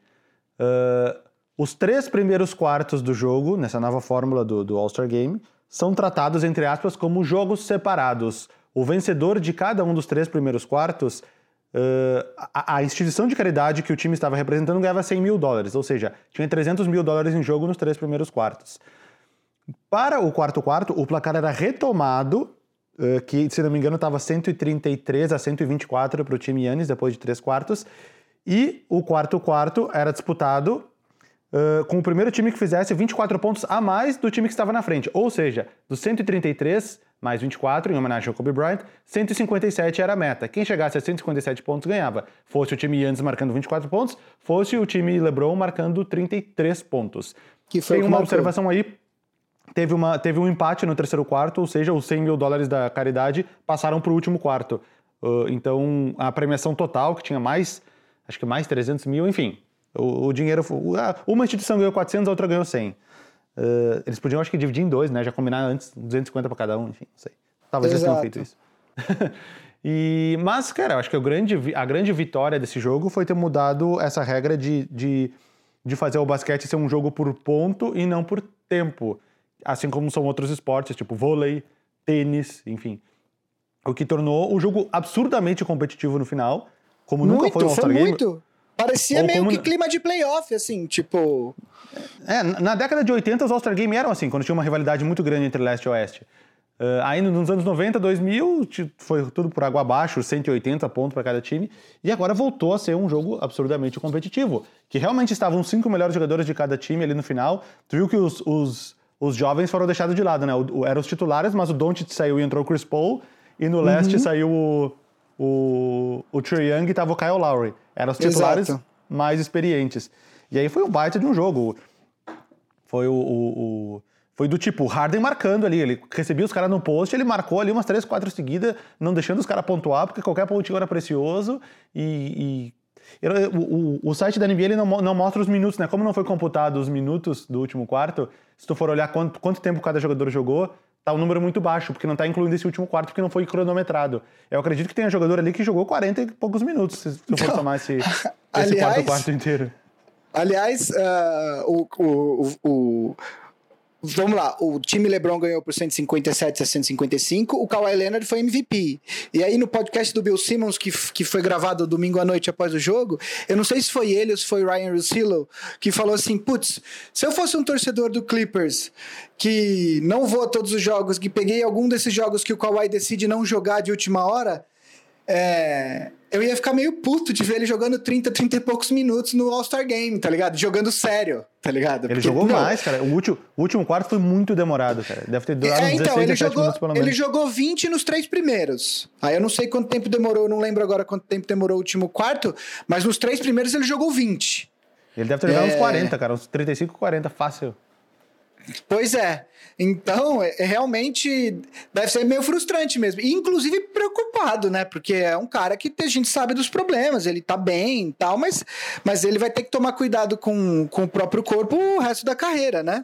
[SPEAKER 2] Uh, os três primeiros quartos do jogo, nessa nova fórmula do, do All-Star Game, são tratados, entre aspas, como jogos separados. O vencedor de cada um dos três primeiros quartos, uh, a, a, instituição de caridade que o time estava representando ganhava 100 mil dólares, ou seja, tinha 300 mil dólares em jogo nos três primeiros quartos. Para o quarto quarto, o placar era retomado, uh, que se não me engano estava 133 a 124 para o time Yannis depois de três quartos, e o quarto quarto era disputado uh, com o primeiro time que fizesse 24 pontos a mais do time que estava na frente. Ou seja, dos 133 mais 24, em homenagem ao Kobe Bryant, 157 era a meta. Quem chegasse a 157 pontos ganhava. Fosse o time Yannis marcando 24 pontos, fosse o time LeBron marcando 33 pontos.
[SPEAKER 3] Que foi
[SPEAKER 2] Tem uma observação aí teve, uma, teve um empate no terceiro quarto, ou seja, os 100 mil dólares da caridade passaram para o último quarto. Uh, então, a premiação total, que tinha mais, acho que mais 300 mil, enfim, o, o dinheiro. Uma instituição ganhou 400, a outra ganhou 100. Uh, eh, eles podiam, acho que, dividir em dois, né? Já combinar antes 250 para cada um, enfim, não sei. Talvez eles tenham feito isso. e, mas, cara, eu acho que a grande, a grande vitória desse jogo foi ter mudado essa regra de, de, de fazer o basquete ser um jogo por ponto e não por tempo. Assim como são outros esportes, tipo vôlei, tênis, enfim. O que tornou o jogo absurdamente competitivo no final, como
[SPEAKER 3] muito,
[SPEAKER 2] nunca foi um All-Star Game.
[SPEAKER 3] Muito. Parecia Ou meio como... que clima de playoff, assim, tipo.
[SPEAKER 2] É, na década de 80 os All-Star Game eram assim, quando tinha uma rivalidade muito grande entre leste e oeste. Uh, aí nos anos 90, 2000, foi tudo por água abaixo, 180 pontos para cada time, e agora voltou a ser um jogo absurdamente competitivo. Que realmente estavam os cinco melhores jogadores de cada time ali no final. Tu viu que os, os, os jovens foram deixados de lado, né? O, o, eram os titulares, mas o Doncic saiu e entrou o Chris Paul, e no uhum. leste saiu o, o, o Trae Young e tava o Kyle Lowry. Eram os titulares Exato. mais experientes. E aí foi um baita de um jogo. Foi o, o, o foi do tipo, Harden marcando ali, ele recebia os caras no post, ele marcou ali umas três, quatro seguidas, não deixando os caras pontuar, porque qualquer pontinho era precioso, e... e o, o, o, site da NBA ele não, não mostra os minutos, né? Como não foi computado os minutos do último quarto, se tu for olhar quanto, quanto tempo cada jogador jogou, tá um número muito baixo, porque não tá incluindo esse último quarto, porque não foi cronometrado. Eu acredito que tem um jogador ali que jogou 40 e poucos minutos, se tu for tomar esse, esse aliás, quarto quarto inteiro.
[SPEAKER 3] Aliás, uh, o, o, o Vamos lá, o time LeBron ganhou por 157 a 155, o Kawhi Leonard foi MVP. E aí no podcast do Bill Simmons, que, que foi gravado domingo à noite após o jogo, eu não sei se foi ele ou se foi Ryan Russillo, que falou assim, putz, se eu fosse um torcedor do Clippers, que não vou a todos os jogos, que peguei algum desses jogos que o Kawhi decide não jogar de última hora, é, eu ia ficar meio puto de ver ele jogando 30, 30 e poucos minutos no All-Star Game, tá ligado? Jogando sério, tá ligado?
[SPEAKER 2] Ele Porque, jogou não, mais, cara. O último, o último quarto foi muito demorado, cara. Deve ter durado
[SPEAKER 3] é, então,
[SPEAKER 2] 16,
[SPEAKER 3] ele jogou,
[SPEAKER 2] minutos pelo menos.
[SPEAKER 3] Ele jogou 20 nos três primeiros. Aí eu não sei quanto tempo demorou, não lembro agora quanto tempo demorou o último quarto, mas nos três primeiros ele jogou 20.
[SPEAKER 2] Ele deve ter jogado é... uns 40, cara. Uns 35, 40, fácil.
[SPEAKER 3] Pois é. Então, é, é, realmente deve ser meio frustrante mesmo. E, inclusive, preocupado, né? Porque é um cara que a gente sabe dos problemas, ele tá bem e tal, mas, mas ele vai ter que tomar cuidado com, com o próprio corpo o resto da carreira, né?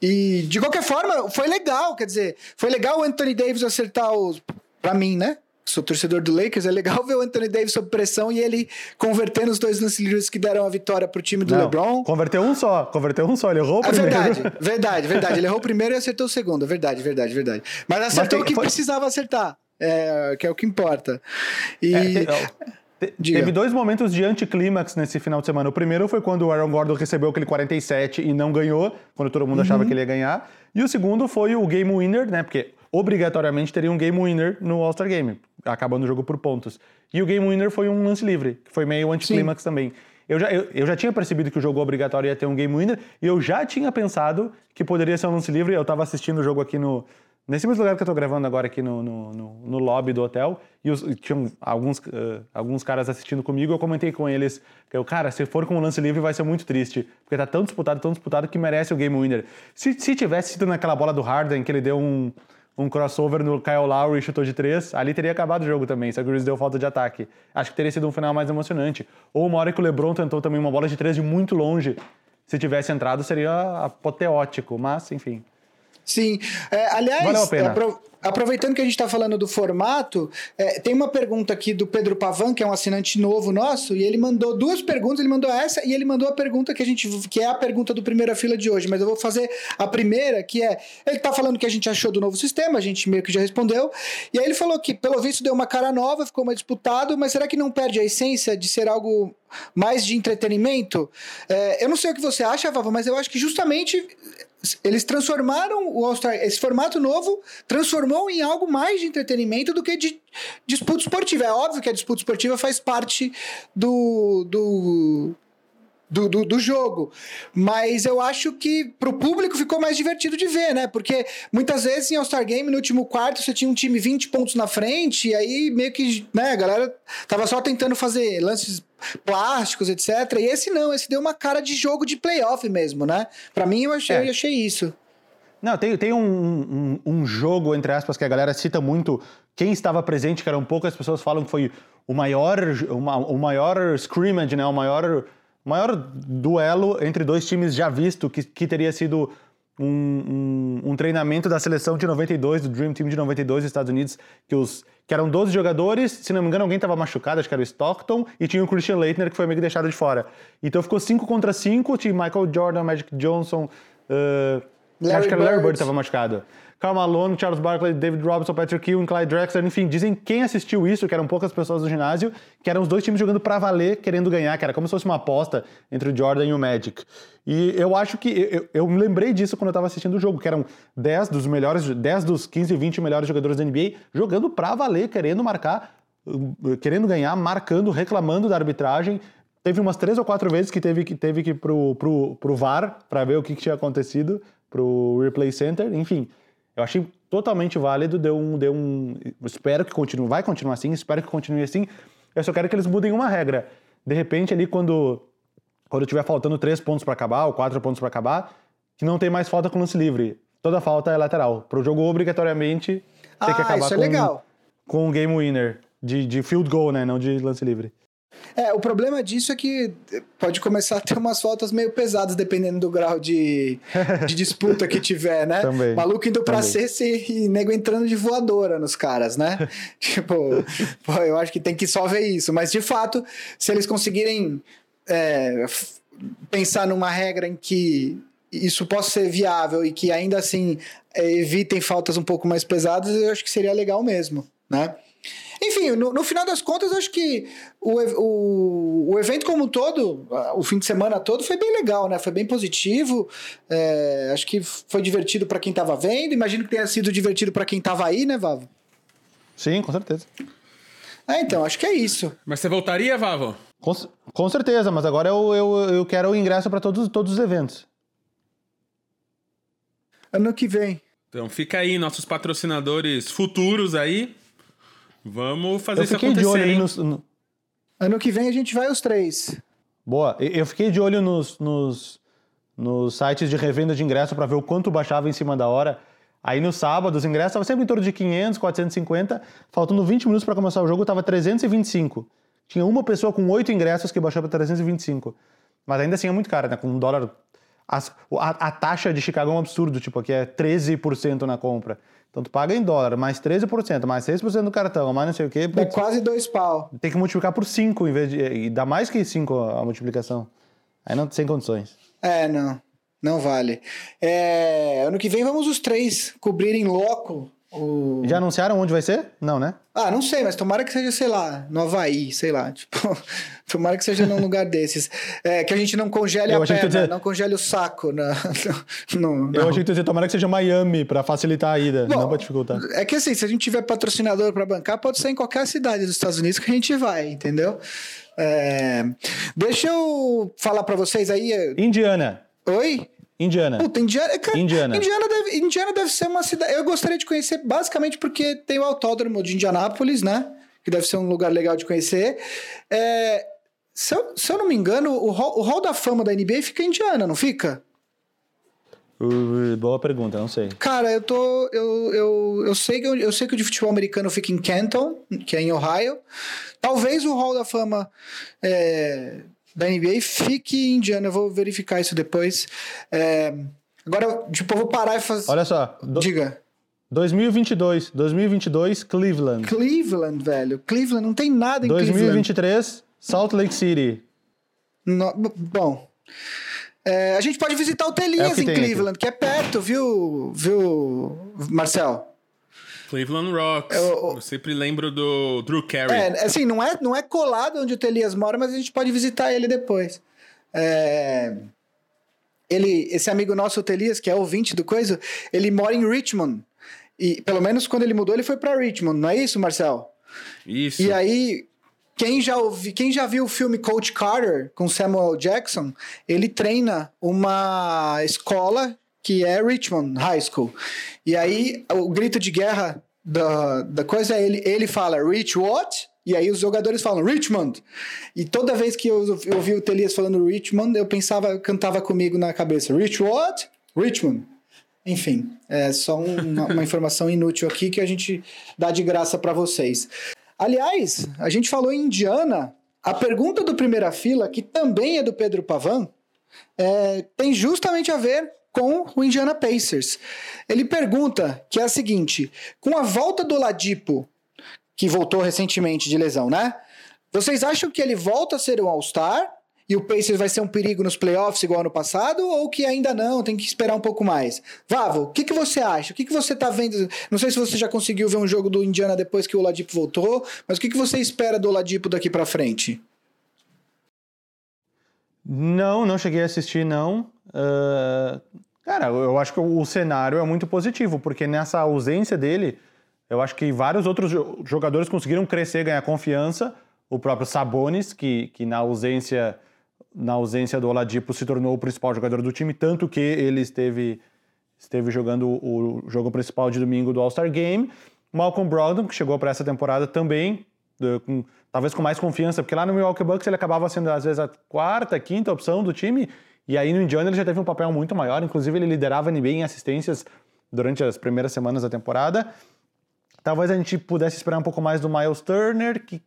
[SPEAKER 3] E, de qualquer forma, foi legal, quer dizer, foi legal o Anthony Davis acertar os. Pra mim, né? Sou torcedor do Lakers, é legal ver o Anthony Davis sob pressão e ele convertendo os dois lance livres que deram a vitória pro time do
[SPEAKER 2] Não,
[SPEAKER 3] LeBron.
[SPEAKER 2] Converteu um só, converteu um só, ele errou o
[SPEAKER 3] É
[SPEAKER 2] primeiro.
[SPEAKER 3] verdade, verdade, verdade. Ele errou o primeiro e acertou o segundo. É Verdade, verdade, verdade. Mas acertou
[SPEAKER 2] tem-
[SPEAKER 3] o que
[SPEAKER 2] foi-
[SPEAKER 3] precisava acertar. É, que é o que importa. E.
[SPEAKER 2] É, te- teve dois momentos de anticlímax nesse final de semana. O primeiro foi quando o Aaron Gordon recebeu aquele 47 e não ganhou, quando todo mundo achava que ele ia ganhar. E o segundo foi o game winner, né? Porque obrigatoriamente teria um game winner no All-Star Game, acabando o jogo por pontos. E o game winner foi um lance livre, que foi meio anticlímax também. Eu já, eu, eu já tinha percebido que o jogo obrigatório ia ter um game winner e eu já tinha pensado que poderia ser um lance livre. Eu tava assistindo o jogo aqui no. Nesse mesmo lugar que eu tô gravando agora aqui no, no, no, no lobby do hotel, e, os, e tinham alguns, eh, alguns caras assistindo comigo, eu comentei com eles que eu, cara, se for com um lance livre vai ser muito triste, porque tá tão disputado, tão disputado que merece o game winner. Se, se tivesse sido naquela bola do Harden, que ele deu um, um crossover no Kyle Lowry chutou de três, ali teria acabado o jogo também, que o Grizzlies deu falta de ataque. Acho que teria sido um final mais emocionante. Ou uma hora que o LeBron tentou também uma bola de três de muito longe, se tivesse entrado seria apoteótico, mas enfim.
[SPEAKER 3] Sim. É, aliás,
[SPEAKER 2] Valeu a pena.
[SPEAKER 3] apro- aproveitando que a gente está falando do formato, é, tem uma pergunta aqui do Pedro Pavan, que é um assinante novo nosso, e ele mandou duas perguntas. Ele mandou essa e ele mandou a pergunta que a gente que é a pergunta do primeira fila de hoje. Mas eu vou fazer a primeira, que é ele está falando o que a gente achou do novo sistema. A gente meio que já respondeu. E aí ele falou que pelo visto deu uma cara nova, ficou mais disputado, mas será que não perde a essência de ser algo mais de entretenimento? É, eu não sei o que você acha, Vava, mas eu acho que justamente eles transformaram o All-Star, esse formato novo transformou em algo mais de entretenimento do que de disputa esportiva. É óbvio que a disputa esportiva faz parte do, do, do, do, do jogo, mas eu acho que pro público ficou mais divertido de ver, né? Porque muitas vezes em All-Star Game, no último quarto, você tinha um time 20 pontos na frente, e aí meio que, né, a galera tava só tentando fazer lances plásticos, etc. E esse não, esse deu uma cara de jogo de playoff mesmo, né? Pra mim, eu achei,
[SPEAKER 2] É.
[SPEAKER 3] eu achei isso.
[SPEAKER 2] Não, tem, tem um, um, um jogo, entre aspas, que a galera cita muito. Quem estava presente, que eram poucas pessoas falam que foi o maior, uma- o maior scrimmage, né? O maior, maior duelo entre dois times já visto, que, que teria sido um, um, um treinamento da seleção de 92, do Dream Team de 92 dos Estados Unidos, que, os, que eram 12 jogadores, se não me engano, alguém estava machucado, acho que era o Stockton, e tinha o Christian Leitner, que foi meio que deixado de fora. Então ficou 5 contra 5, tinha Michael Jordan, Magic Johnson, uh, acho que era o Larry.
[SPEAKER 3] Bird
[SPEAKER 2] estava machucado. Karl Malone, Charles Barkley, David Robinson, Patrick Ewing, Clyde Drexler, enfim, dizem quem assistiu isso, que eram poucas pessoas no ginásio, que eram os dois times jogando pra valer, querendo ganhar, que era como se fosse uma aposta entre o Jordan e o Magic. E eu acho que eu, eu me lembrei disso quando eu tava assistindo o jogo, que eram 10 dos melhores, 10 dos 15, 20 melhores jogadores da NBA jogando pra valer, querendo marcar, querendo ganhar, marcando, reclamando da arbitragem. Teve umas três ou quatro vezes que teve que, teve que ir pro, pro, pro VAR para ver o que, que tinha acontecido, pro Replay Center, enfim. Eu achei totalmente válido, deu um, deu um. Espero que continue, vai continuar assim, espero que continue assim. Eu só quero que eles mudem uma regra. De repente, ali, quando, quando tiver faltando três pontos para acabar, ou quatro pontos para acabar, que não tem mais falta com lance livre. Toda falta é lateral. Pro jogo, obrigatoriamente, tem que
[SPEAKER 3] Ah,
[SPEAKER 2] acabar
[SPEAKER 3] isso é
[SPEAKER 2] com,
[SPEAKER 3] legal.
[SPEAKER 2] com um game winner. De, de field goal, né? Não de lance livre.
[SPEAKER 3] É, o problema disso é que pode começar a ter umas faltas meio pesadas, dependendo do grau de, de disputa que tiver, né?
[SPEAKER 2] Também,
[SPEAKER 3] Maluco indo pra cesta e, nego entrando de voadora nos caras, né? tipo, pô, eu acho que tem que só ver isso. Mas, de fato, se eles conseguirem é, pensar numa regra em que isso possa ser viável e que ainda assim evitem faltas um pouco mais pesadas, eu acho que seria legal mesmo, né? Enfim, no, no final das contas, eu acho que o, o, o evento como um todo, o fim de semana todo, foi bem legal, né? Foi bem positivo. É, acho que foi divertido para quem tava vendo. Imagino que tenha sido divertido para quem tava aí, né, Vavo?
[SPEAKER 2] Sim, com certeza.
[SPEAKER 3] É, então, acho que é isso.
[SPEAKER 1] Mas você voltaria, Vavo?
[SPEAKER 2] Com, com certeza, mas agora eu, eu, eu quero o ingresso para todos, todos os eventos.
[SPEAKER 3] Ano que vem.
[SPEAKER 1] Então fica aí, nossos patrocinadores futuros aí. Vamos fazer
[SPEAKER 2] Eu
[SPEAKER 1] isso
[SPEAKER 2] fiquei
[SPEAKER 1] acontecer.
[SPEAKER 2] de olho ali nos, no-
[SPEAKER 3] Ano que vem a gente vai os três.
[SPEAKER 2] Boa. Eu fiquei de olho nos, nos, nos sites de revenda de ingresso para ver o quanto baixava em cima da hora. Aí no sábado, os ingressos estavam sempre em torno de 500, 450. Faltando 20 minutos para começar o jogo, estava 325. Tinha uma pessoa com oito ingressos que baixou para 325. Mas ainda assim é muito caro, né? Com um dólar as- a, a taxa de Chicago é um absurdo, tipo, aqui é 13% na compra. Então tu paga em dólar, mais 13%, mais 6% do cartão, mais não sei o quê.
[SPEAKER 3] Dá
[SPEAKER 2] putz,
[SPEAKER 3] quase dois pau.
[SPEAKER 2] tem que multiplicar por 5 em vez de. E dá mais que 5 a multiplicação. Aí não sem condições.
[SPEAKER 3] É, não. Não vale. É, ano que vem vamos os três cobrir em loco o.
[SPEAKER 2] Já anunciaram onde vai ser? Não, né?
[SPEAKER 3] Ah, não sei, mas tomara que seja, sei lá, no Havaí, sei lá. Tipo, tomara que seja num lugar desses. É, que a gente não congele
[SPEAKER 2] Eu
[SPEAKER 3] a perna,
[SPEAKER 2] dizer-
[SPEAKER 3] não congele o saco. Na, no,
[SPEAKER 2] Eu
[SPEAKER 3] não.
[SPEAKER 2] achei que tu tomara que seja Miami, pra facilitar a ida,
[SPEAKER 3] Bom,
[SPEAKER 2] não pra dificultar.
[SPEAKER 3] É que assim, se a gente tiver patrocinador para bancar, pode ser em qualquer cidade dos Estados Unidos que a gente vai, entendeu? É, Deixa eu falar para vocês aí. é,
[SPEAKER 2] Indiana.
[SPEAKER 3] Oi?
[SPEAKER 2] Indiana.
[SPEAKER 3] Puta, Indiana, cara,
[SPEAKER 2] Indiana.
[SPEAKER 3] Indiana. deve, Indiana deve ser uma cidade. Eu gostaria de conhecer basicamente porque tem o autódromo de Indianápolis, né? Que deve ser um lugar legal de conhecer. É, se, eu, se eu não me engano, o hall, o hall da fama da NBA fica em Indiana, não fica?
[SPEAKER 2] Uh, boa pergunta, não sei.
[SPEAKER 3] Cara, eu tô. Eu, eu, eu, sei que, eu, eu sei que o de futebol americano fica em Canton, que é em Ohio. Talvez o Hall da Fama é, da NBA fique em Indiana. Eu vou verificar isso depois. É, agora, tipo, eu vou parar e fazer.
[SPEAKER 2] Olha só, do-
[SPEAKER 3] Diga.
[SPEAKER 2] 2022, 2022, Cleveland.
[SPEAKER 3] Cleveland, velho. Cleveland não tem nada em Cleveland.
[SPEAKER 2] 2023, Salt Lake City.
[SPEAKER 3] No- bom. é, a gente pode visitar o
[SPEAKER 2] É
[SPEAKER 3] Telias
[SPEAKER 2] o que
[SPEAKER 3] em Cleveland, que é perto, viu, viu, Marcel?
[SPEAKER 1] Cleveland Rocks.
[SPEAKER 3] Eu-
[SPEAKER 1] Eu, sempre lembro do Drew Carey.
[SPEAKER 3] É, assim, não é, não é colado onde o Telias mora, mas a gente pode visitar ele depois. É, Ele, esse amigo nosso, o Telias, que é ouvinte do coisa, ele mora em Richmond. E pelo menos quando ele mudou, ele foi para Richmond, não é isso, Marcel?
[SPEAKER 1] Isso.
[SPEAKER 3] E aí, quem já, ouvi, quem já viu o filme Coach Carter com Samuel Jackson, ele treina uma escola que é Richmond High School. E aí, o grito de guerra da, da coisa é ele, ele fala Rich what? E aí os jogadores falam Richmond. E toda vez que eu, eu ouvi o Telias falando Richmond, eu pensava, cantava comigo na cabeça, Rich what? Richmond. Enfim, é só um- uma, uma informação inútil aqui que a gente dá de graça para vocês. Aliás, a gente falou em Indiana. A pergunta do primeira fila, que também é do Pedro Pavan, é, tem justamente a ver com o Indiana Pacers. Ele pergunta que é a seguinte: com a volta do Ladipo, que voltou recentemente de lesão, né? Vocês acham que ele volta a ser um All-Star e o Pacers vai ser um perigo nos playoffs igual ano passado ou que ainda não, tem que esperar um pouco mais? Vavo, o que, que você acha? O que, que você tá vendo? Não sei se você já conseguiu ver um jogo do Indiana depois que o Oladipo voltou, mas o que, que você espera do Oladipo daqui pra frente?
[SPEAKER 2] Não, não cheguei a assistir, não. Ah, cara, eu acho que o cenário é muito positivo, porque nessa ausência dele, eu acho que vários outros jo- jogadores conseguiram crescer, ganhar confiança. O próprio Sabonis, que, que na ausência na ausência do Oladipo se tornou o principal jogador do time, tanto que ele esteve esteve jogando o jogo principal de domingo do All-Star Game. Malcolm Brogdon, que chegou para essa temporada também, com- talvez com mais confiança, porque lá no Milwaukee Bucks ele acabava sendo às vezes a quarta, quinta opção do time, e aí no Indiana ele já teve um papel muito maior, inclusive ele liderava NBA em assistências durante as primeiras semanas da temporada. Talvez a gente pudesse esperar um pouco mais do Miles Turner, que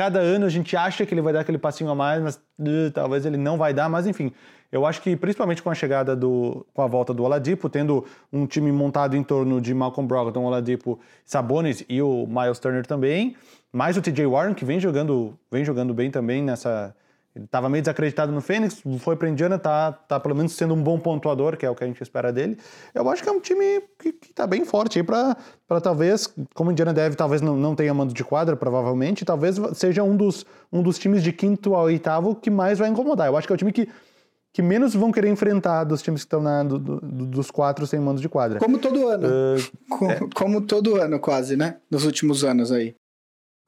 [SPEAKER 2] cada ano a gente acha que ele vai dar aquele passinho a mais, mas uh, talvez ele não vai dar, mas enfim. Eu acho que principalmente com a chegada do com a volta do Oladipo, tendo um time montado em torno de Malcolm Brogdon, Oladipo, Sabonis e o Miles Turner também, mais o TJ Warren que vem jogando, vem jogando bem também nessa ele estava meio desacreditado no Fênix, foi para Indiana, tá, tá pelo menos sendo um bom pontuador, que é o que a gente espera dele. Eu acho que é um time que, que tá bem forte aí para talvez, como o Indiana deve, talvez não, não tenha mando de quadra, provavelmente, talvez seja um dos, um dos times de quinto ao oitavo que mais vai incomodar. Eu acho que é o time que, que menos vão querer enfrentar dos times que estão na, do- do- dos quatro sem mando de quadra.
[SPEAKER 3] Como todo ano.
[SPEAKER 2] Uh,
[SPEAKER 3] Co- Como todo ano, quase, né? Nos últimos anos aí.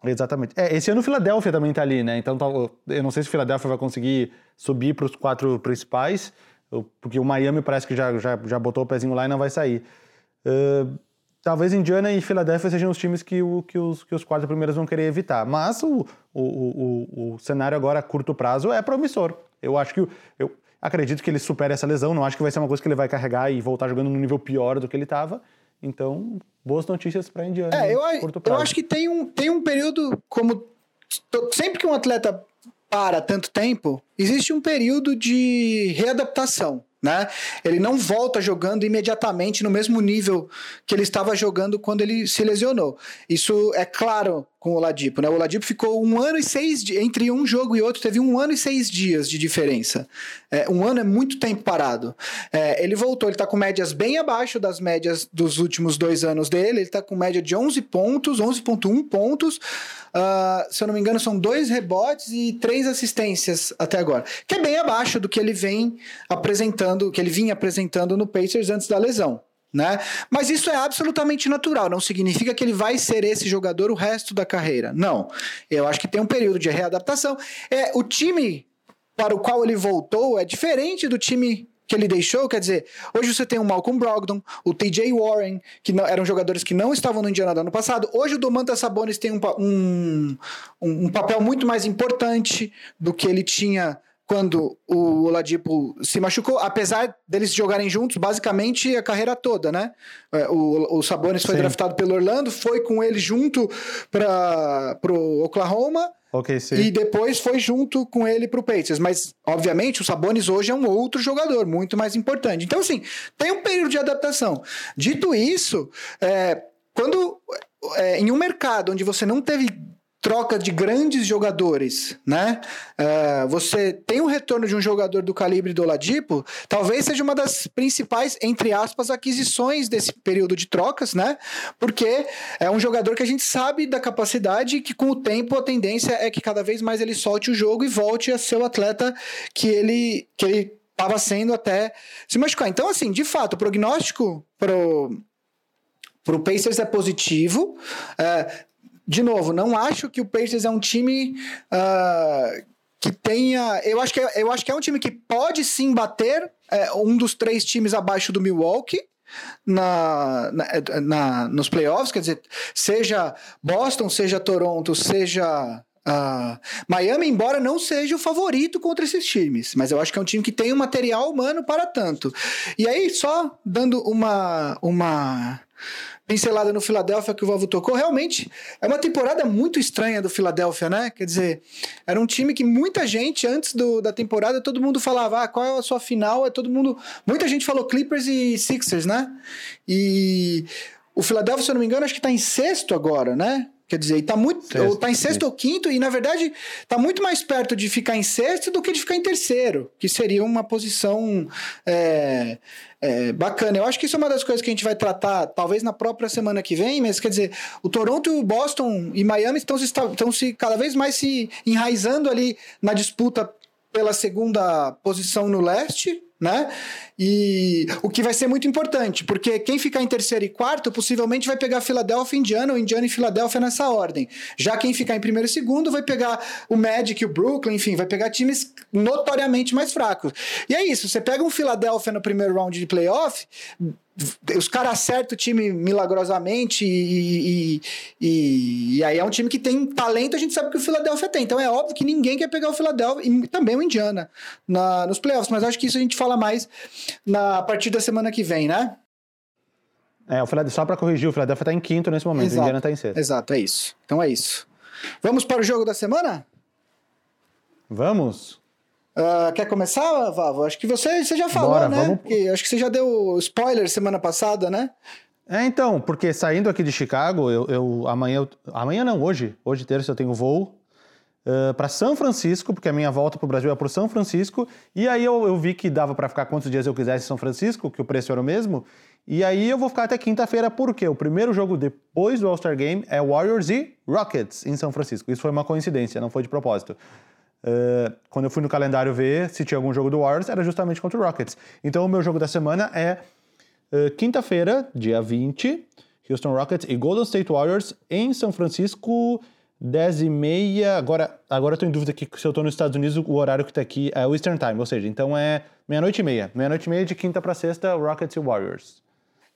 [SPEAKER 2] Exatamente. É, esse ano o Philadelphia também tá ali, né? Então eu não sei se o Philadelphia vai conseguir subir para os quatro principais, porque o Miami parece que já, já, já botou o pezinho lá e não vai sair. Uh, talvez Indiana e Philadelphia sejam os times que, o, que, os, que os quatro primeiros vão querer evitar. Mas o, o, o, o- cenário agora a curto prazo é promissor. Eu acho que. Eu acredito que ele supere essa lesão, não acho que vai ser uma coisa que ele vai carregar e voltar jogando num nível pior do que ele estava. Então, boas notícias para Indiana.
[SPEAKER 3] É, eu,
[SPEAKER 2] curto
[SPEAKER 3] eu
[SPEAKER 2] prazo.
[SPEAKER 3] acho que tem um, tem um período como. Sempre que um atleta para tanto tempo, existe um período de readaptação. Né? Ele não volta jogando imediatamente no mesmo nível que ele estava jogando quando ele se lesionou. Isso é claro com o Oladipo, né? O Oladipo ficou um ano e seis entre um jogo e outro teve um ano e seis dias de diferença. É, um ano é muito tempo parado. É, ele voltou, ele está com médias bem abaixo das médias dos últimos dois anos dele. Ele está com média de 11 pontos, 11.1 pontos. Uh, se eu não me engano, são dois rebotes e três assistências até agora, que é bem abaixo do que ele vem apresentando, que ele vinha apresentando no Pacers antes da lesão. Né? Mas isso é absolutamente natural, não significa que ele vai ser esse jogador o resto da carreira. Não. Eu acho que tem um período de readaptação. É, o time para o qual ele voltou é diferente do time que ele deixou, quer dizer, hoje você tem o Malcolm Brogdon, o TJ Warren, que não, eram jogadores que não estavam no Indiana do ano passado. Hoje o Domantas Sabonis tem um, um, um, papel muito mais importante do que ele tinha quando o Oladipo se machucou, apesar deles jogarem juntos basicamente a carreira toda, né? É, o, o Sabonis foi Sim. draftado pelo Orlando, foi com ele junto para o Oklahoma
[SPEAKER 2] Okay.
[SPEAKER 3] E depois foi junto com ele pro Pacers. Mas, obviamente, o Sabonis hoje é um outro jogador, muito mais importante. Então, assim, tem um período de adaptação. Dito isso, é, quando é, em um mercado onde você não teve troca de grandes jogadores, né? Uh, você tem o um retorno de um jogador do calibre do Oladipo, talvez seja uma das principais, entre aspas, aquisições desse período de trocas, né? Porque é um jogador que a gente sabe da capacidade que com o tempo a tendência é que cada vez mais ele solte o jogo e volte a ser o atleta que ele que ele estava sendo até se machucar. Então, assim, de fato, o prognóstico pro para o Pacers é positivo. Uh, de novo, não acho que o Pacers é um time uh, que tenha. Eu acho que, é, eu acho que é um time que pode sim bater é, um dos três times abaixo do Milwaukee. Na, na, na, nos playoffs, quer dizer, seja Boston, seja Toronto, seja Uh, Miami, embora não seja o favorito contra esses times, mas eu acho que é um time que tem um material humano para tanto. E aí, só dando uma, uma pincelada no Philadelphia que o Vavo tocou, realmente é uma temporada muito estranha do Philadelphia, né? Quer dizer, era um time que muita gente, antes do, da temporada, todo mundo falava, ah, qual é a sua final? É todo mundo. Muita gente falou Clippers e Sixers, né? E o Philadelphia, se eu não me engano, acho que está em sexto agora, né? Quer dizer, está muito, sexto, ou tá em sexto sim. ou quinto, e na verdade está muito mais perto de ficar em sexto do que de ficar em terceiro, que seria uma posição é, é, bacana. Eu acho que isso é uma das coisas que a gente vai tratar, talvez na própria semana que vem, mas quer dizer, o Toronto, Boston e Miami estão se, estão se cada vez mais se enraizando ali na disputa pela segunda posição no leste, né? E o que vai ser muito importante, porque quem ficar em terceiro e quarto possivelmente vai pegar Filadélfia Indiana, ou Indiana e Filadélfia nessa ordem. Já quem ficar em primeiro e segundo vai pegar o Magic, o Brooklyn, enfim, vai pegar times notoriamente mais fracos. E é isso, você pega um Filadélfia no primeiro round de playoff, os caras acertam o time milagrosamente e, e, e, e, aí é um time que tem talento, a gente sabe que o Philadelphia tem. Então é óbvio que ninguém quer pegar o Philadelphia e também o Indiana na, nos playoffs, mas acho que isso a gente fala mais na a partir da semana que vem, né?
[SPEAKER 2] É, o Philadelphia, só para corrigir, o Philadelphia está em quinto nesse momento, Exato. o Indiana está em sexto.
[SPEAKER 3] Exato, é isso. Então é isso. Vamos para o jogo da semana?
[SPEAKER 2] Vamos.
[SPEAKER 3] Uh, quer começar, Vavo? Acho que você, você já falou, Bora, né? Vamos... Porque, acho que você já deu spoiler semana passada, né?
[SPEAKER 2] É, então, porque saindo aqui de Chicago, eu, eu amanhã, amanhã não, hoje, hoje terça eu tenho voo uh, para São Francisco, porque a minha volta para o Brasil é para São Francisco, e aí eu, eu vi que dava para ficar quantos dias eu quisesse em São Francisco, que o preço era o mesmo, e aí eu vou ficar até quinta-feira, porque o primeiro jogo depois do All-Star Game é Warriors e Rockets em São Francisco. Isso foi uma coincidência, não foi de propósito. Uh, quando eu fui no calendário ver se tinha algum jogo do Warriors, era justamente contra o Rockets. Então o meu jogo da semana é uh, quinta-feira, dia 20, Houston Rockets e Golden State Warriors em São Francisco, 10 e meia. Agora, agora eu tô em dúvida aqui se eu tô nos Estados Unidos, o horário que tá aqui é o Eastern Time, ou seja, então é meia-noite e meia. Meia-noite e meia de quinta para sexta, Rockets e Warriors.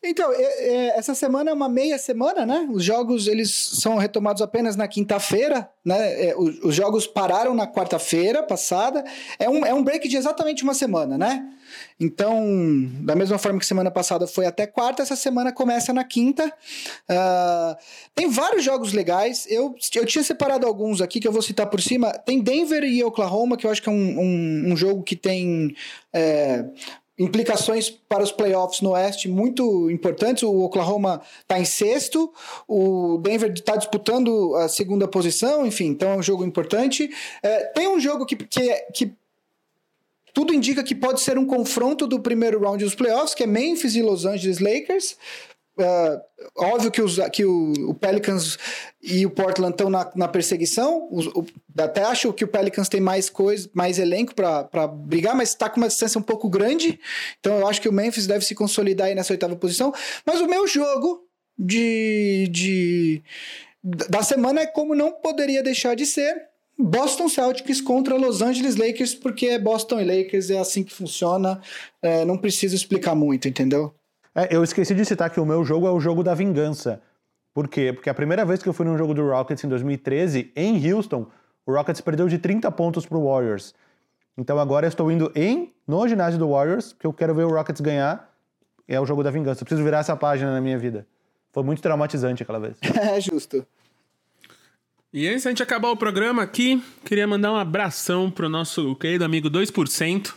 [SPEAKER 3] Então, é, é, essa semana é uma meia semana, né? Os jogos eles são retomados apenas na quinta-feira, né? É, os, os, jogos pararam na quarta-feira passada. É um, é um break de exatamente uma semana, né? Então, da mesma forma que semana passada foi até quarta, essa semana começa na quinta. Uh, tem vários jogos legais. Eu, eu tinha separado alguns aqui que eu vou citar por cima. Tem Denver e Oklahoma, que eu acho que é um, um, um jogo que tem. É, implicações para os playoffs no Oeste muito importantes. O Oklahoma está em sexto, o Denver está disputando a segunda posição, enfim, então é um jogo importante. É, tem um jogo que, que, que tudo indica que pode ser um confronto do primeiro round dos playoffs, que é Memphis e Los Angeles Lakers. Uh, óbvio que, os, que o, o, Pelicans e o Portland estão na, na perseguição. o, até acho que o Pelicans tem mais coisa, mais elenco para brigar, mas está com uma distância um pouco grande. Então eu acho que o Memphis deve se consolidar aí nessa oitava posição. Mas o meu jogo de, de da semana é como não poderia deixar de ser. Boston Celtics contra Los Angeles Lakers, porque é Boston e Lakers, é assim que funciona. É, não preciso explicar muito, entendeu?
[SPEAKER 2] É, eu esqueci de citar que o meu jogo é o jogo da vingança. Por quê? Porque a primeira vez que eu fui num jogo do Rockets em 2013, em Houston, o Rockets perdeu de 30 pontos pro Warriors. Então agora eu estou indo em no ginásio do Warriors, que eu quero ver o Rockets ganhar. É o jogo da vingança. Eu preciso virar essa página na minha vida. Foi muito traumatizante aquela vez.
[SPEAKER 3] é justo.
[SPEAKER 1] E antes da gente acabar o programa aqui, queria mandar um abração pro nosso querido amigo 2%,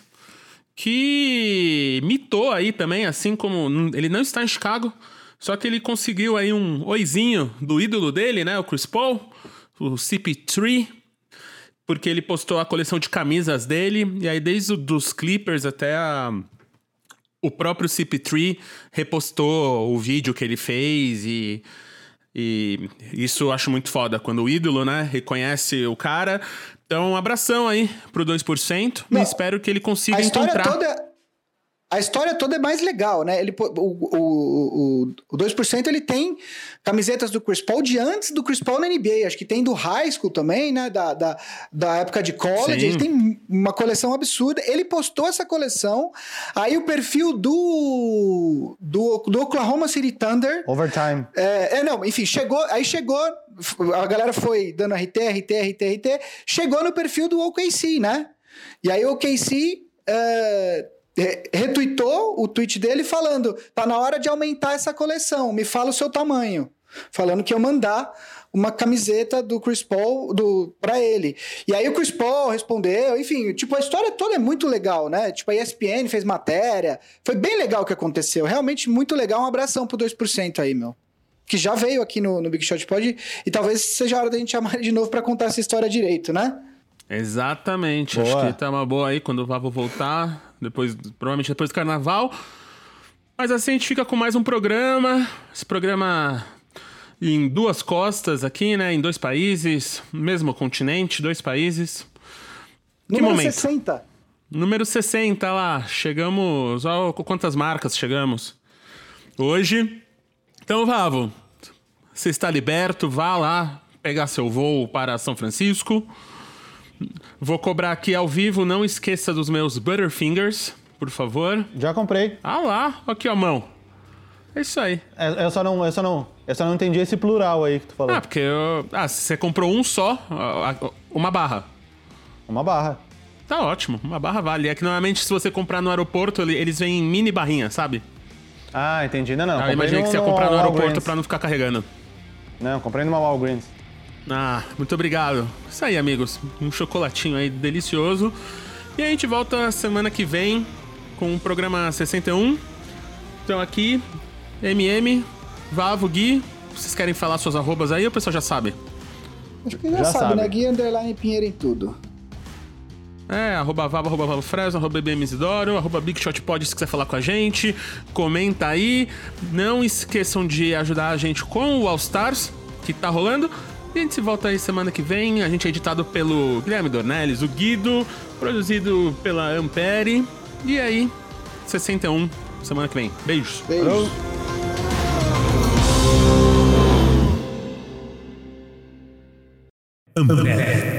[SPEAKER 1] que mitou aí também, assim como ele não está em Chicago, só que ele conseguiu aí um oizinho do ídolo dele, né, o Chris Paul, o CP3, porque ele postou a coleção de camisas dele, e aí desde os Clippers até a, o próprio CP3 repostou o vídeo que ele fez e e isso eu acho muito foda, quando o ídolo, né, reconhece o cara, então, um abração aí pro 2%. Não, e espero que ele consiga a encontrar.
[SPEAKER 3] Toda, a história toda é mais legal, né? Ele, o, o, o, o 2% ele tem camisetas do Chris Paul de antes do Chris Paul na NBA. Acho que tem do high school também, né? Da, da, da época de college. Sim. Ele tem uma coleção absurda. Ele postou essa coleção. Aí o perfil do, do, do Oklahoma City Thunder.
[SPEAKER 2] Overtime.
[SPEAKER 3] É, é, não, enfim, chegou. Aí chegou. A galera foi dando RT, RT, RT, RT. Chegou no perfil do OKC, né? E aí o OKC. É, retweetou o tweet dele falando: tá na hora de aumentar essa coleção, me fala o seu tamanho. Falando que eu mandar uma camiseta do Chris Paul do, pra ele. E aí o Chris Paul respondeu, enfim, tipo, a história toda é muito legal, né? Tipo, a ESPN fez matéria. Foi bem legal o que aconteceu. Realmente muito legal. Um abração pro 2% aí, meu. Que já veio aqui no, no Big Shot Pod e talvez seja a hora da gente chamar ele de novo para contar essa história direito, né?
[SPEAKER 1] Exatamente. Boa. Acho que tá uma boa aí quando o Vavo voltar depois, provavelmente depois do carnaval. Mas assim a gente fica com mais um programa. Esse programa em duas costas aqui, né? Em dois países, mesmo continente, dois países.
[SPEAKER 3] Número que momento? 60.
[SPEAKER 1] Número 60 lá. Chegamos. Olha quantas marcas chegamos. Hoje. Então, Vavo, você está liberto, vá lá pegar seu voo para São Francisco. Vou cobrar aqui ao vivo, não esqueça dos meus Butterfingers, por favor.
[SPEAKER 2] Já comprei.
[SPEAKER 1] Ah lá, aqui a mão. É isso aí.
[SPEAKER 2] É, eu, só não, eu, só não, eu só não entendi esse plural aí que tu falou.
[SPEAKER 1] Ah, porque eu, ah, você comprou um só, uma barra.
[SPEAKER 2] Uma barra.
[SPEAKER 1] Tá ótimo, uma barra vale. É que normalmente se você comprar no aeroporto, eles vêm em mini barrinha, sabe?
[SPEAKER 2] Ah, entendi. Não, não.
[SPEAKER 1] Ah, imaginei que você ia comprar no, aeroporto pra não ficar carregando.
[SPEAKER 2] Não, comprei numa Walgreens.
[SPEAKER 1] Ah, muito obrigado. Isso aí, amigos. Um chocolatinho aí delicioso. E a gente volta semana que vem com o programa 61. Então aqui, MM, Vavo, Gui. Vocês querem falar suas arrobas aí ou o pessoal já sabe?
[SPEAKER 3] Acho que já, já sabe, sabe, né? Gui Underline Pinheiro em tudo.
[SPEAKER 1] É, arroba Vavo, arroba Vavo Fresno, arroba BM Isidoro, arroba Big Shot Pod se quiser falar com a gente. Comenta aí. Não esqueçam de ajudar a gente com o All Stars, que tá rolando. E a gente se volta aí semana que vem. A gente é editado pelo Guilherme Dornelles, o Guido, produzido pela Ampere. E aí, 61, semana que vem. Beijos.
[SPEAKER 3] Beijos. Ampere.